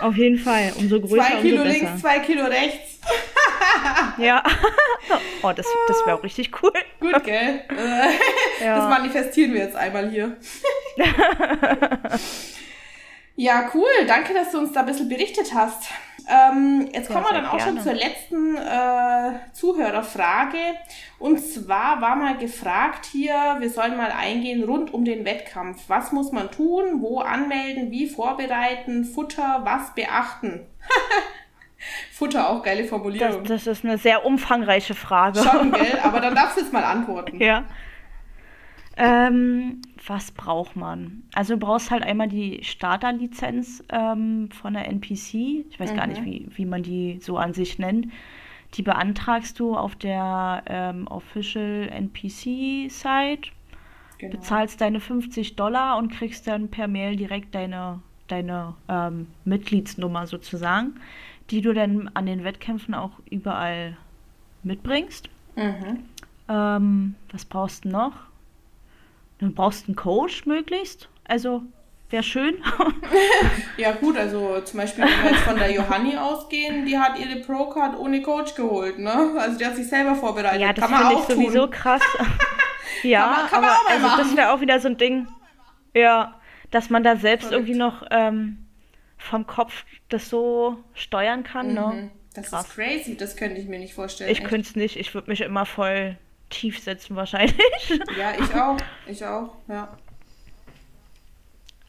Speaker 2: Auf jeden Fall. Umso größer,
Speaker 1: zwei Kilo
Speaker 2: umso
Speaker 1: besser. links, zwei Kilo rechts.
Speaker 2: Ja. Oh, das, das wäre auch richtig cool.
Speaker 1: Gut, gell? ja. Das manifestieren wir jetzt einmal hier. ja, cool. Danke, dass du uns da ein bisschen berichtet hast. Ähm, jetzt kommen wir dann auch gerne. schon zur letzten äh, Zuhörerfrage. Und zwar war mal gefragt hier, wir sollen mal eingehen rund um den Wettkampf. Was muss man tun? Wo anmelden? Wie vorbereiten? Futter? Was beachten? Futter auch geile Formulierung.
Speaker 2: Das, das, ist eine sehr umfangreiche Frage.
Speaker 1: Schon, gell? Aber dann darfst du jetzt mal antworten.
Speaker 2: Ja. Ähm, was braucht man? Also du brauchst halt einmal die Starterlizenz ähm, von der NPC. Ich weiß mhm. gar nicht, mhm. wie, wie man die so an sich nennt. Die beantragst du auf der ähm, Official NPC-Site, genau. bezahlst deine 50 Dollar und kriegst dann per Mail direkt deine, deine ähm, Mitgliedsnummer sozusagen, die du dann an den Wettkämpfen auch überall mitbringst. Mhm. Ähm, was brauchst du noch? Du brauchst einen Coach möglichst. Also wäre schön.
Speaker 1: ja gut, also zum Beispiel, wenn wir jetzt von der Johanni ausgehen, die hat ihre Pro-Card ohne Coach geholt, ne? Also die hat sich selber vorbereitet.
Speaker 2: Ja, das finde ich sowieso krass. ja, kann man, kann aber also das wäre auch wieder so ein Ding, ja, dass man da selbst Verrückt. irgendwie noch ähm, vom Kopf das so steuern kann, ne? mhm. ne?
Speaker 1: Das krass. ist crazy, das könnte ich mir nicht vorstellen.
Speaker 2: Ich könnte es nicht, ich würde mich immer voll tief setzen wahrscheinlich.
Speaker 1: Ja, ich auch. Ich auch, ja.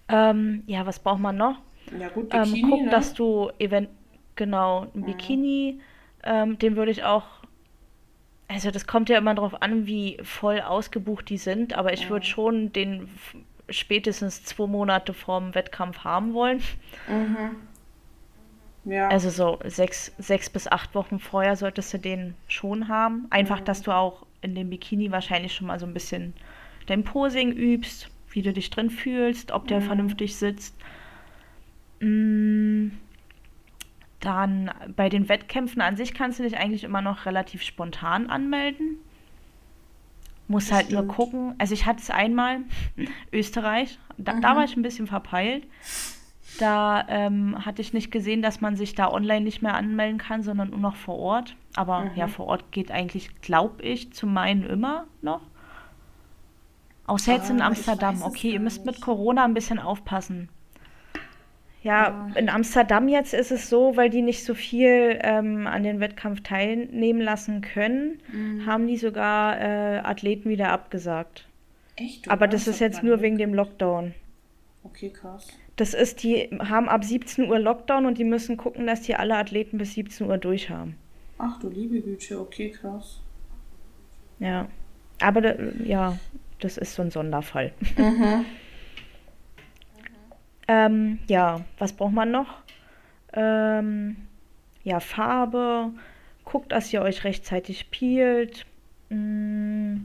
Speaker 2: Ähm, ja, was braucht man noch?
Speaker 1: Ja, gut, ähm, Bikini,
Speaker 2: ähm, guck,
Speaker 1: ne?
Speaker 2: dass du event genau ein mhm. Bikini, ähm, den würde ich auch. Also das kommt ja immer darauf an, wie voll ausgebucht die sind, aber ich mhm. würde schon den spätestens zwei Monate vorm Wettkampf haben wollen. Mhm. Ja. Also so sechs, sechs bis acht Wochen vorher solltest du den schon haben. Einfach, mhm. dass du auch in dem Bikini wahrscheinlich schon mal so ein bisschen dein Posing übst, wie du dich drin fühlst, ob der mhm. vernünftig sitzt. Mm, dann bei den Wettkämpfen an sich kannst du dich eigentlich immer noch relativ spontan anmelden. Muss halt nur gucken. Also ich hatte es einmal, Österreich, da, mhm. da, war ich ein bisschen verpeilt. Da ähm, hatte ich nicht gesehen, dass man sich da online nicht mehr anmelden kann, sondern nur noch vor Ort. Aber mhm. ja, vor Ort geht eigentlich, glaube ich, zu meinen immer noch. Außer jetzt in ah, Amsterdam. Okay, ihr müsst mit Corona ein bisschen aufpassen. Ja, in Amsterdam jetzt ist es so, weil die nicht so viel ähm, an den Wettkampf teilnehmen lassen können, mhm. haben die sogar äh, Athleten wieder abgesagt. Echt? Aber das ist jetzt nur wegen dem Lockdown.
Speaker 1: Okay, krass.
Speaker 2: Das ist, die haben ab 17 Uhr Lockdown und die müssen gucken, dass die alle Athleten bis 17 Uhr durch haben.
Speaker 1: Ach du liebe Güte, okay, krass.
Speaker 2: Ja. Aber ja, das ist so ein Sonderfall. Mhm. ähm, ja, was braucht man noch? Ähm, ja, Farbe. Guckt, dass ihr euch rechtzeitig peelt. Mm,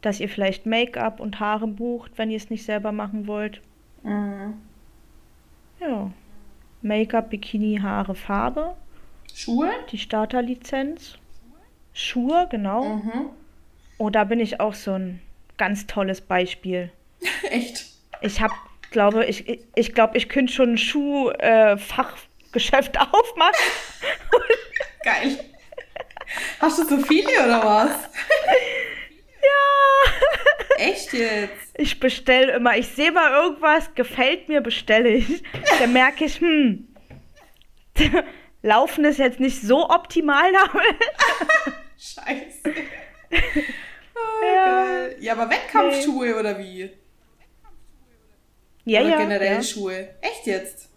Speaker 2: dass ihr vielleicht Make-up und Haare bucht, wenn ihr es nicht selber machen wollt. Mhm. Ja. Make-up, Bikini, Haare, Farbe.
Speaker 1: Schuhe?
Speaker 2: Die Starterlizenz. Schuhe, genau. Mhm. Oh, da bin ich auch so ein ganz tolles Beispiel.
Speaker 1: Echt?
Speaker 2: Ich habe, glaube ich, ich, ich glaube, ich könnte schon ein Schuhfachgeschäft äh, aufmachen.
Speaker 1: Geil. Hast du so viele oder was?
Speaker 2: ja.
Speaker 1: Echt jetzt?
Speaker 2: Ich bestelle immer. Ich sehe mal irgendwas, gefällt mir, bestelle ich. Dann merke ich, hm, Laufen ist jetzt nicht so optimal damit.
Speaker 1: Scheiße. Oh, ja. ja, aber Wettkampfschuhe nee. oder wie?
Speaker 2: Ja, oder ja.
Speaker 1: generell
Speaker 2: ja.
Speaker 1: Schuhe. Echt jetzt?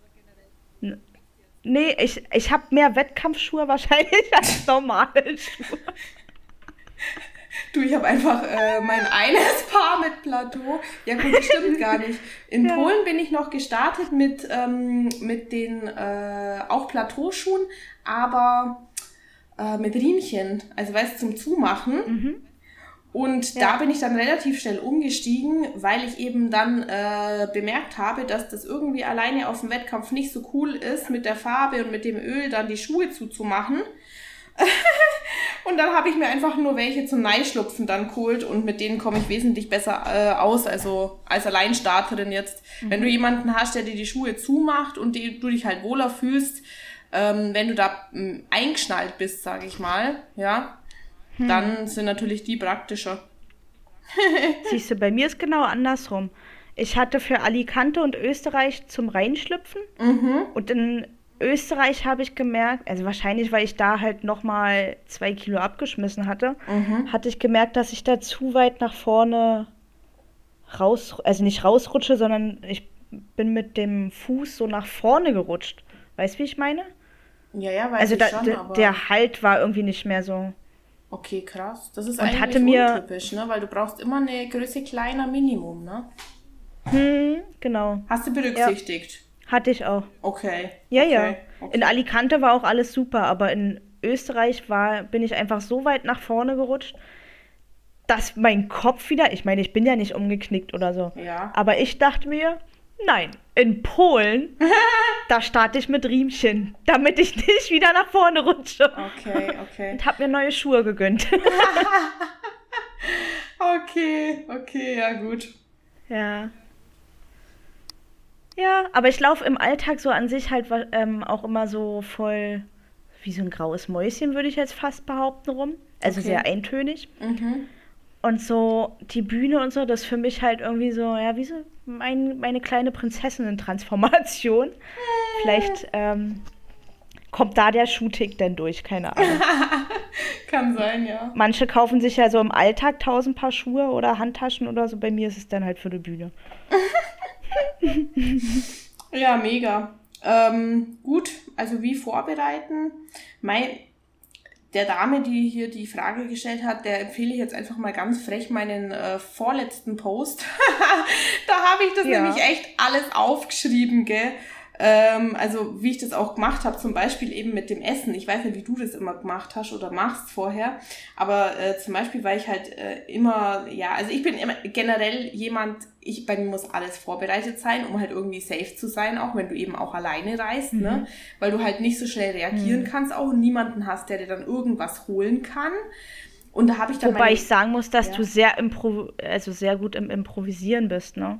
Speaker 2: Nee, ich, ich habe mehr Wettkampfschuhe wahrscheinlich als normale Schuhe.
Speaker 1: Du, ich habe einfach äh, mein eines Paar mit Plateau. Ja gut, das stimmt gar nicht. In ja. Polen bin ich noch gestartet mit, ähm, mit den äh, auch Plateauschuhen, aber äh, mit Riemchen. Also weißt du, zum Zumachen. Mhm. Und ja. da bin ich dann relativ schnell umgestiegen, weil ich eben dann äh, bemerkt habe, dass das irgendwie alleine auf dem Wettkampf nicht so cool ist, mit der Farbe und mit dem Öl dann die Schuhe zuzumachen. und dann habe ich mir einfach nur welche zum Neischlupfen dann geholt und mit denen komme ich wesentlich besser äh, aus, also als Alleinstarterin jetzt. Mhm. Wenn du jemanden hast, der dir die Schuhe zumacht und die, du dich halt wohler fühlst, ähm, wenn du da ähm, eingeschnallt bist, sage ich mal, ja, hm. dann sind natürlich die praktischer.
Speaker 2: Siehst du, bei mir ist genau andersrum. Ich hatte für Alicante und Österreich zum Reinschlüpfen mhm. und in Österreich habe ich gemerkt, also wahrscheinlich, weil ich da halt nochmal zwei Kilo abgeschmissen hatte, mhm. hatte ich gemerkt, dass ich da zu weit nach vorne raus, also nicht rausrutsche, sondern ich bin mit dem Fuß so nach vorne gerutscht. Weißt du, wie ich meine?
Speaker 1: Ja, ja, weiß
Speaker 2: also
Speaker 1: ich
Speaker 2: da,
Speaker 1: schon,
Speaker 2: aber... der Halt war irgendwie nicht mehr so.
Speaker 1: Okay, krass. Das ist und eigentlich hatte mir, untypisch, ne? Weil du brauchst immer eine Größe kleiner Minimum, ne?
Speaker 2: Hm, genau.
Speaker 1: Hast du berücksichtigt?
Speaker 2: Ja, hatte ich auch.
Speaker 1: Okay.
Speaker 2: Ja,
Speaker 1: okay.
Speaker 2: ja. Okay. In Alicante war auch alles super, aber in Österreich war, bin ich einfach so weit nach vorne gerutscht, dass mein Kopf wieder, ich meine, ich bin ja nicht umgeknickt oder so,
Speaker 1: ja.
Speaker 2: aber ich dachte mir, Nein, in Polen, da starte ich mit Riemchen, damit ich nicht wieder nach vorne rutsche.
Speaker 1: Okay, okay.
Speaker 2: Und habe mir neue Schuhe gegönnt.
Speaker 1: okay, okay, ja gut.
Speaker 2: Ja. Ja, aber ich laufe im Alltag so an sich halt ähm, auch immer so voll wie so ein graues Mäuschen, würde ich jetzt fast behaupten, rum. Also okay. sehr eintönig. Mhm. Und so die Bühne und so, das ist für mich halt irgendwie so, ja, wie so mein, meine kleine Prinzessinnen-Transformation. Vielleicht ähm, kommt da der Schuhtick denn durch, keine Ahnung.
Speaker 1: Kann sein, ja.
Speaker 2: Manche kaufen sich ja so im Alltag tausend Paar Schuhe oder Handtaschen oder so. Bei mir ist es dann halt für die Bühne.
Speaker 1: ja, mega. Ähm, gut, also wie vorbereiten? Mein, der Dame, die hier die Frage gestellt hat, der empfehle ich jetzt einfach mal ganz frech meinen äh, vorletzten Post. da habe ich das ja. nämlich echt alles aufgeschrieben, gell? Ähm, also wie ich das auch gemacht habe, zum Beispiel eben mit dem Essen. Ich weiß nicht, wie du das immer gemacht hast oder machst vorher, aber äh, zum Beispiel, weil ich halt äh, immer, ja, also ich bin immer generell jemand, ich, bei mir muss alles vorbereitet sein, um halt irgendwie safe zu sein, auch wenn du eben auch alleine reist, ne? mhm. ne? Weil du halt nicht so schnell reagieren mhm. kannst auch und niemanden hast, der dir dann irgendwas holen kann. Und da habe ich dann
Speaker 2: Wobei meine, ich sagen muss, dass ja. du sehr impro also sehr gut im Improvisieren bist, ne?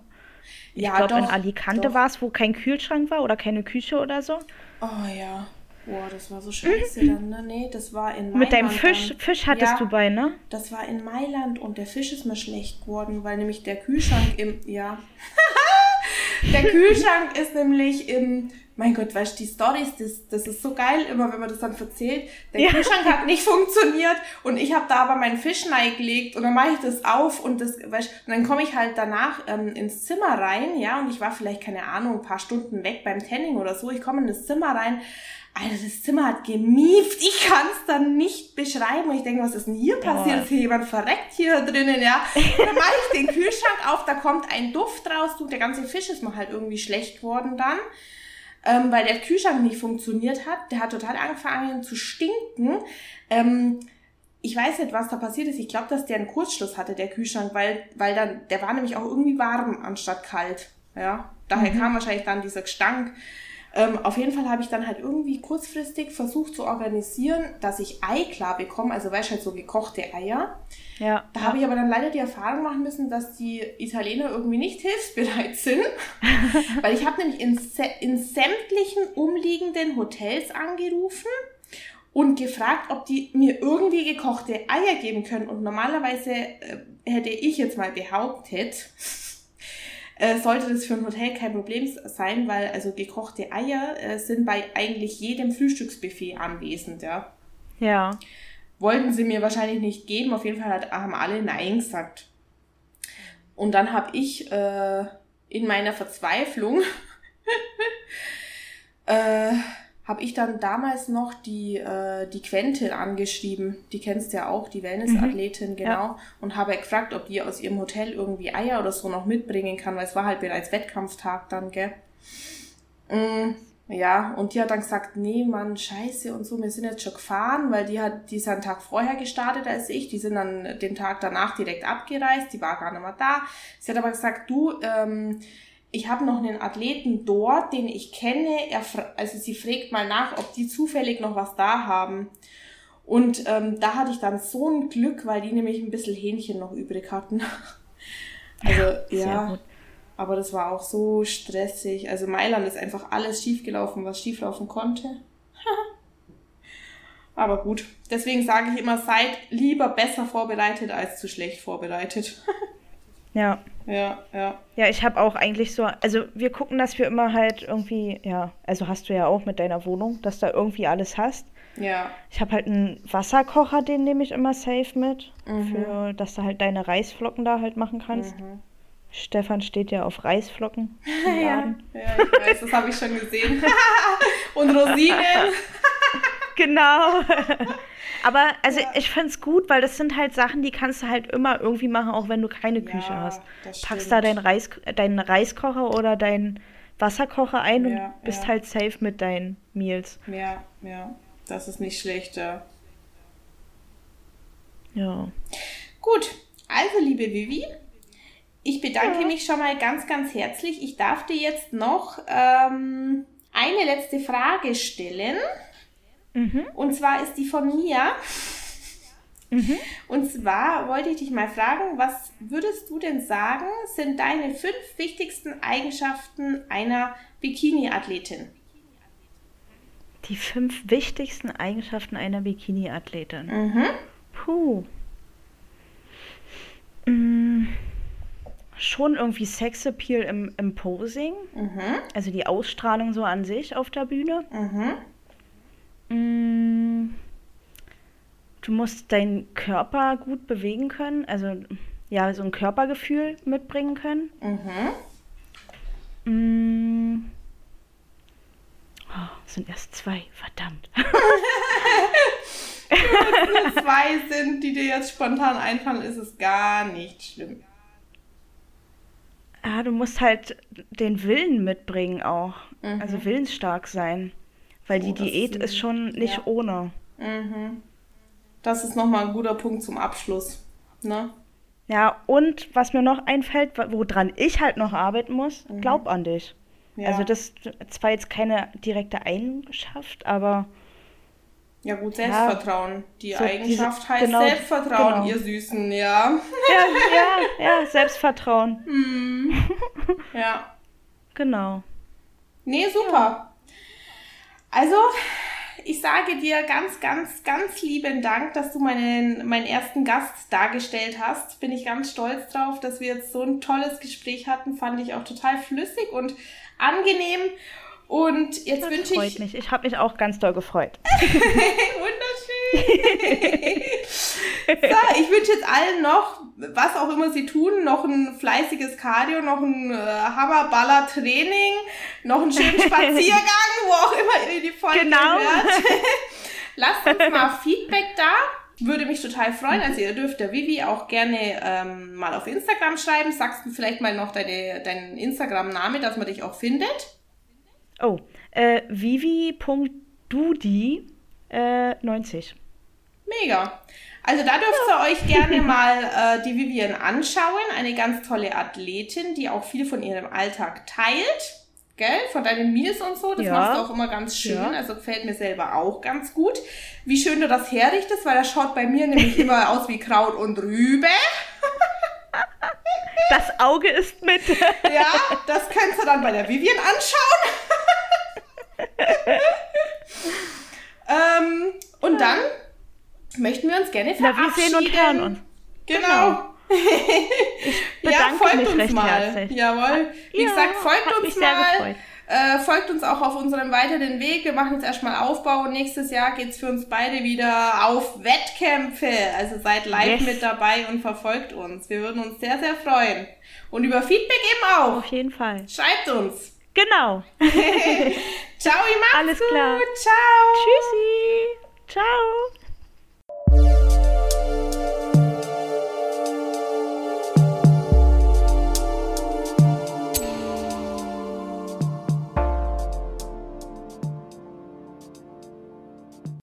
Speaker 2: Ich ja, glaube, in Alicante war es, wo kein Kühlschrank war oder keine Küche oder so.
Speaker 1: Oh ja. Boah, das war so scheiße dann, ne? Nee, das war in Mailand.
Speaker 2: Mit deinem Fisch, dann. Fisch hattest ja, du bei, ne?
Speaker 1: Das war in Mailand und der Fisch ist mir schlecht geworden, weil nämlich der Kühlschrank im, ja. der Kühlschrank ist nämlich im, mein Gott, weißt du, die Stories, das, das ist so geil, immer wenn man das dann erzählt. Der ja. Kühlschrank hat nicht funktioniert und ich habe da aber meinen Fisch gelegt und dann mache ich das auf und das, weißt und dann komme ich halt danach ähm, ins Zimmer rein, ja, und ich war vielleicht, keine Ahnung, ein paar Stunden weg beim Tanning oder so. Ich komme in das Zimmer rein, Alter, das Zimmer hat gemieft. Ich kann es dann nicht beschreiben. Und ich denke, was ist denn hier passiert? Oh. Ist hier jemand verreckt hier drinnen, ja? Und dann mache ich den Kühlschrank auf, da kommt ein Duft raus. Du, der ganze Fisch ist mal halt irgendwie schlecht geworden dann. Ähm, weil der Kühlschrank nicht funktioniert hat. Der hat total angefangen zu stinken. Ähm, ich weiß nicht, was da passiert ist. Ich glaube, dass der einen Kurzschluss hatte, der Kühlschrank, weil, weil dann, der war nämlich auch irgendwie warm anstatt kalt. Ja, daher mhm. kam wahrscheinlich dann dieser Gestank. Ähm, auf jeden Fall habe ich dann halt irgendwie kurzfristig versucht zu organisieren, dass ich Ei klar bekomme, also weißt halt so gekochte Eier. Ja. Da ja. habe ich aber dann leider die Erfahrung machen müssen, dass die Italiener irgendwie nicht hilfsbereit sind. Weil ich habe nämlich in, in sämtlichen umliegenden Hotels angerufen und gefragt, ob die mir irgendwie gekochte Eier geben können. Und normalerweise äh, hätte ich jetzt mal behauptet, äh, sollte das für ein Hotel kein Problem sein, weil also gekochte Eier äh, sind bei eigentlich jedem Frühstücksbuffet anwesend, ja.
Speaker 2: Ja.
Speaker 1: Wollten sie mir wahrscheinlich nicht geben, auf jeden Fall hat, haben alle Nein gesagt. Und dann habe ich äh, in meiner Verzweiflung äh, habe ich dann damals noch die, äh, die Quentin angeschrieben. Die kennst du ja auch, die Wellnessathletin, mhm. genau. Ja. Und habe gefragt, ob die aus ihrem Hotel irgendwie Eier oder so noch mitbringen kann, weil es war halt bereits Wettkampftag dann, gell. Mm, ja, und die hat dann gesagt, nee, Mann, scheiße und so, wir sind jetzt schon gefahren, weil die hat, die ist einen Tag vorher gestartet als ich, die sind dann den Tag danach direkt abgereist, die war gar nicht mehr da. Sie hat aber gesagt, du, ähm, ich habe noch einen Athleten dort, den ich kenne. Er, also sie fragt mal nach, ob die zufällig noch was da haben. Und ähm, da hatte ich dann so ein Glück, weil die nämlich ein bisschen Hähnchen noch übrig hatten. also ja, ja aber das war auch so stressig. Also Mailand ist einfach alles schiefgelaufen, was schieflaufen konnte. aber gut, deswegen sage ich immer, seid lieber besser vorbereitet als zu schlecht vorbereitet.
Speaker 2: Ja.
Speaker 1: Ja, ja.
Speaker 2: Ja, ich habe auch eigentlich so, also wir gucken, dass wir immer halt irgendwie, ja, also hast du ja auch mit deiner Wohnung, dass da irgendwie alles hast.
Speaker 1: Ja.
Speaker 2: Ich habe halt einen Wasserkocher, den nehme ich immer safe mit, mhm. für, dass du halt deine Reisflocken da halt machen kannst. Mhm. Stefan steht ja auf Reisflocken.
Speaker 1: ja, ja, ich weiß, das habe ich schon gesehen. Und Rosinen.
Speaker 2: genau. Aber also ja. ich finde es gut, weil das sind halt Sachen, die kannst du halt immer irgendwie machen, auch wenn du keine Küche ja, hast. Packst da deinen Reis, deinen Reiskocher oder deinen Wasserkocher ein ja, und bist halt safe mit deinen Meals.
Speaker 1: Ja, ja. Das ist nicht schlecht, ja.
Speaker 2: Ja.
Speaker 1: Gut, also liebe Vivi, ich bedanke mich schon mal ganz, ganz herzlich. Ich darf dir jetzt noch ähm, eine letzte Frage stellen. Mhm. Und zwar ist die von mir. Mhm. Und zwar wollte ich dich mal fragen, was würdest du denn sagen, sind deine fünf wichtigsten Eigenschaften einer Bikini-Athletin?
Speaker 2: Die fünf wichtigsten Eigenschaften einer Bikini-Athletin. Mhm. Puh. Mm, schon irgendwie Sexappeal im, im Posing. Mhm. Also die Ausstrahlung so an sich auf der Bühne. Mhm. Mm, du musst deinen Körper gut bewegen können, also ja, so ein Körpergefühl mitbringen können. Mhm. Mm. Oh, sind erst zwei, verdammt.
Speaker 1: Wenn es nur zwei sind, die dir jetzt spontan einfallen, ist es gar nicht schlimm.
Speaker 2: Ja, du musst halt den Willen mitbringen auch. Mhm. Also willensstark sein. Weil oh, die Diät ist, ist, schon nicht ja. ohne.
Speaker 1: Mhm. Das ist nochmal ein guter Punkt zum Abschluss. Ne?
Speaker 2: Ja, und was mir noch einfällt, woran ich halt noch arbeiten muss, mhm. glaub an dich. Ja. Also das ist zwar jetzt keine direkte Eigenschaft, aber
Speaker 1: ja gut, Selbstvertrauen. Ja, die so Eigenschaft diese, heißt genau, Selbstvertrauen, genau. ihr Süßen, ja.
Speaker 2: Ja, ja, ja, Selbstvertrauen.
Speaker 1: Hm. Ja.
Speaker 2: Genau.
Speaker 1: Nee, super. Also, ich sage dir ganz, ganz, ganz lieben Dank, dass du meinen, meinen ersten Gast dargestellt hast. Bin ich ganz stolz drauf, dass wir jetzt so ein tolles Gespräch hatten. Fand ich auch total flüssig und angenehm. Und jetzt
Speaker 2: Das
Speaker 1: wünsche
Speaker 2: freut
Speaker 1: ich.
Speaker 2: mich. Ich habe mich auch ganz doll gefreut.
Speaker 1: Wunderschön. so, ich wünsche jetzt allen noch, was auch immer sie tun, noch ein fleißiges Cardio, noch ein äh, Hammerballer Training, noch einen schönen Spaziergang, wo auch immer ihr die Folge
Speaker 2: Genau.
Speaker 1: hört. Lasst uns mal Feedback da. Würde mich total freuen. Also ihr dürft der Vivi auch gerne ähm, mal auf Instagram schreiben. Sagst du vielleicht mal noch deine, deinen Instagram-Name, dass man dich auch findet?
Speaker 2: Oh, äh, vivi.dudi äh, 90.
Speaker 1: Mega. Also da dürft ihr euch gerne mal äh, die Vivian anschauen. Eine ganz tolle Athletin, die auch viel von ihrem Alltag teilt. Gell? Von deinen Meals und so. Das
Speaker 2: Ja.
Speaker 1: machst du auch immer ganz schön.
Speaker 2: Ja.
Speaker 1: Also gefällt mir selber auch ganz gut. Wie schön du das herrichtest, weil das schaut bei mir nämlich immer aus wie Kraut und Rübe.
Speaker 2: Das Auge ist mit.
Speaker 1: Ja, das kannst du dann bei der Vivian anschauen. Ähm, und dann möchten wir uns gerne
Speaker 2: Na,
Speaker 1: verabschieden.
Speaker 2: wir sehen und hören uns.
Speaker 1: Genau. ja,
Speaker 2: bedanke
Speaker 1: folgt
Speaker 2: mich
Speaker 1: uns
Speaker 2: recht
Speaker 1: mal.
Speaker 2: herzlich.
Speaker 1: Jawohl. Wie
Speaker 2: Ja,
Speaker 1: gesagt, folgt uns mal. Äh, folgt uns auch auf unserem weiteren Weg. Wir machen jetzt erstmal Aufbau und nächstes Jahr geht's für uns beide wieder auf Wettkämpfe. Also seid live
Speaker 2: Yes.
Speaker 1: mit dabei und verfolgt uns. Wir würden uns sehr, sehr freuen. Und über Feedback eben auch.
Speaker 2: Auf jeden Fall.
Speaker 1: Schreibt uns.
Speaker 2: Genau.
Speaker 1: Ciao, ihr macht's
Speaker 2: Alles
Speaker 1: gut.
Speaker 2: klar.
Speaker 1: Ciao.
Speaker 2: Tschüssi. Ciao.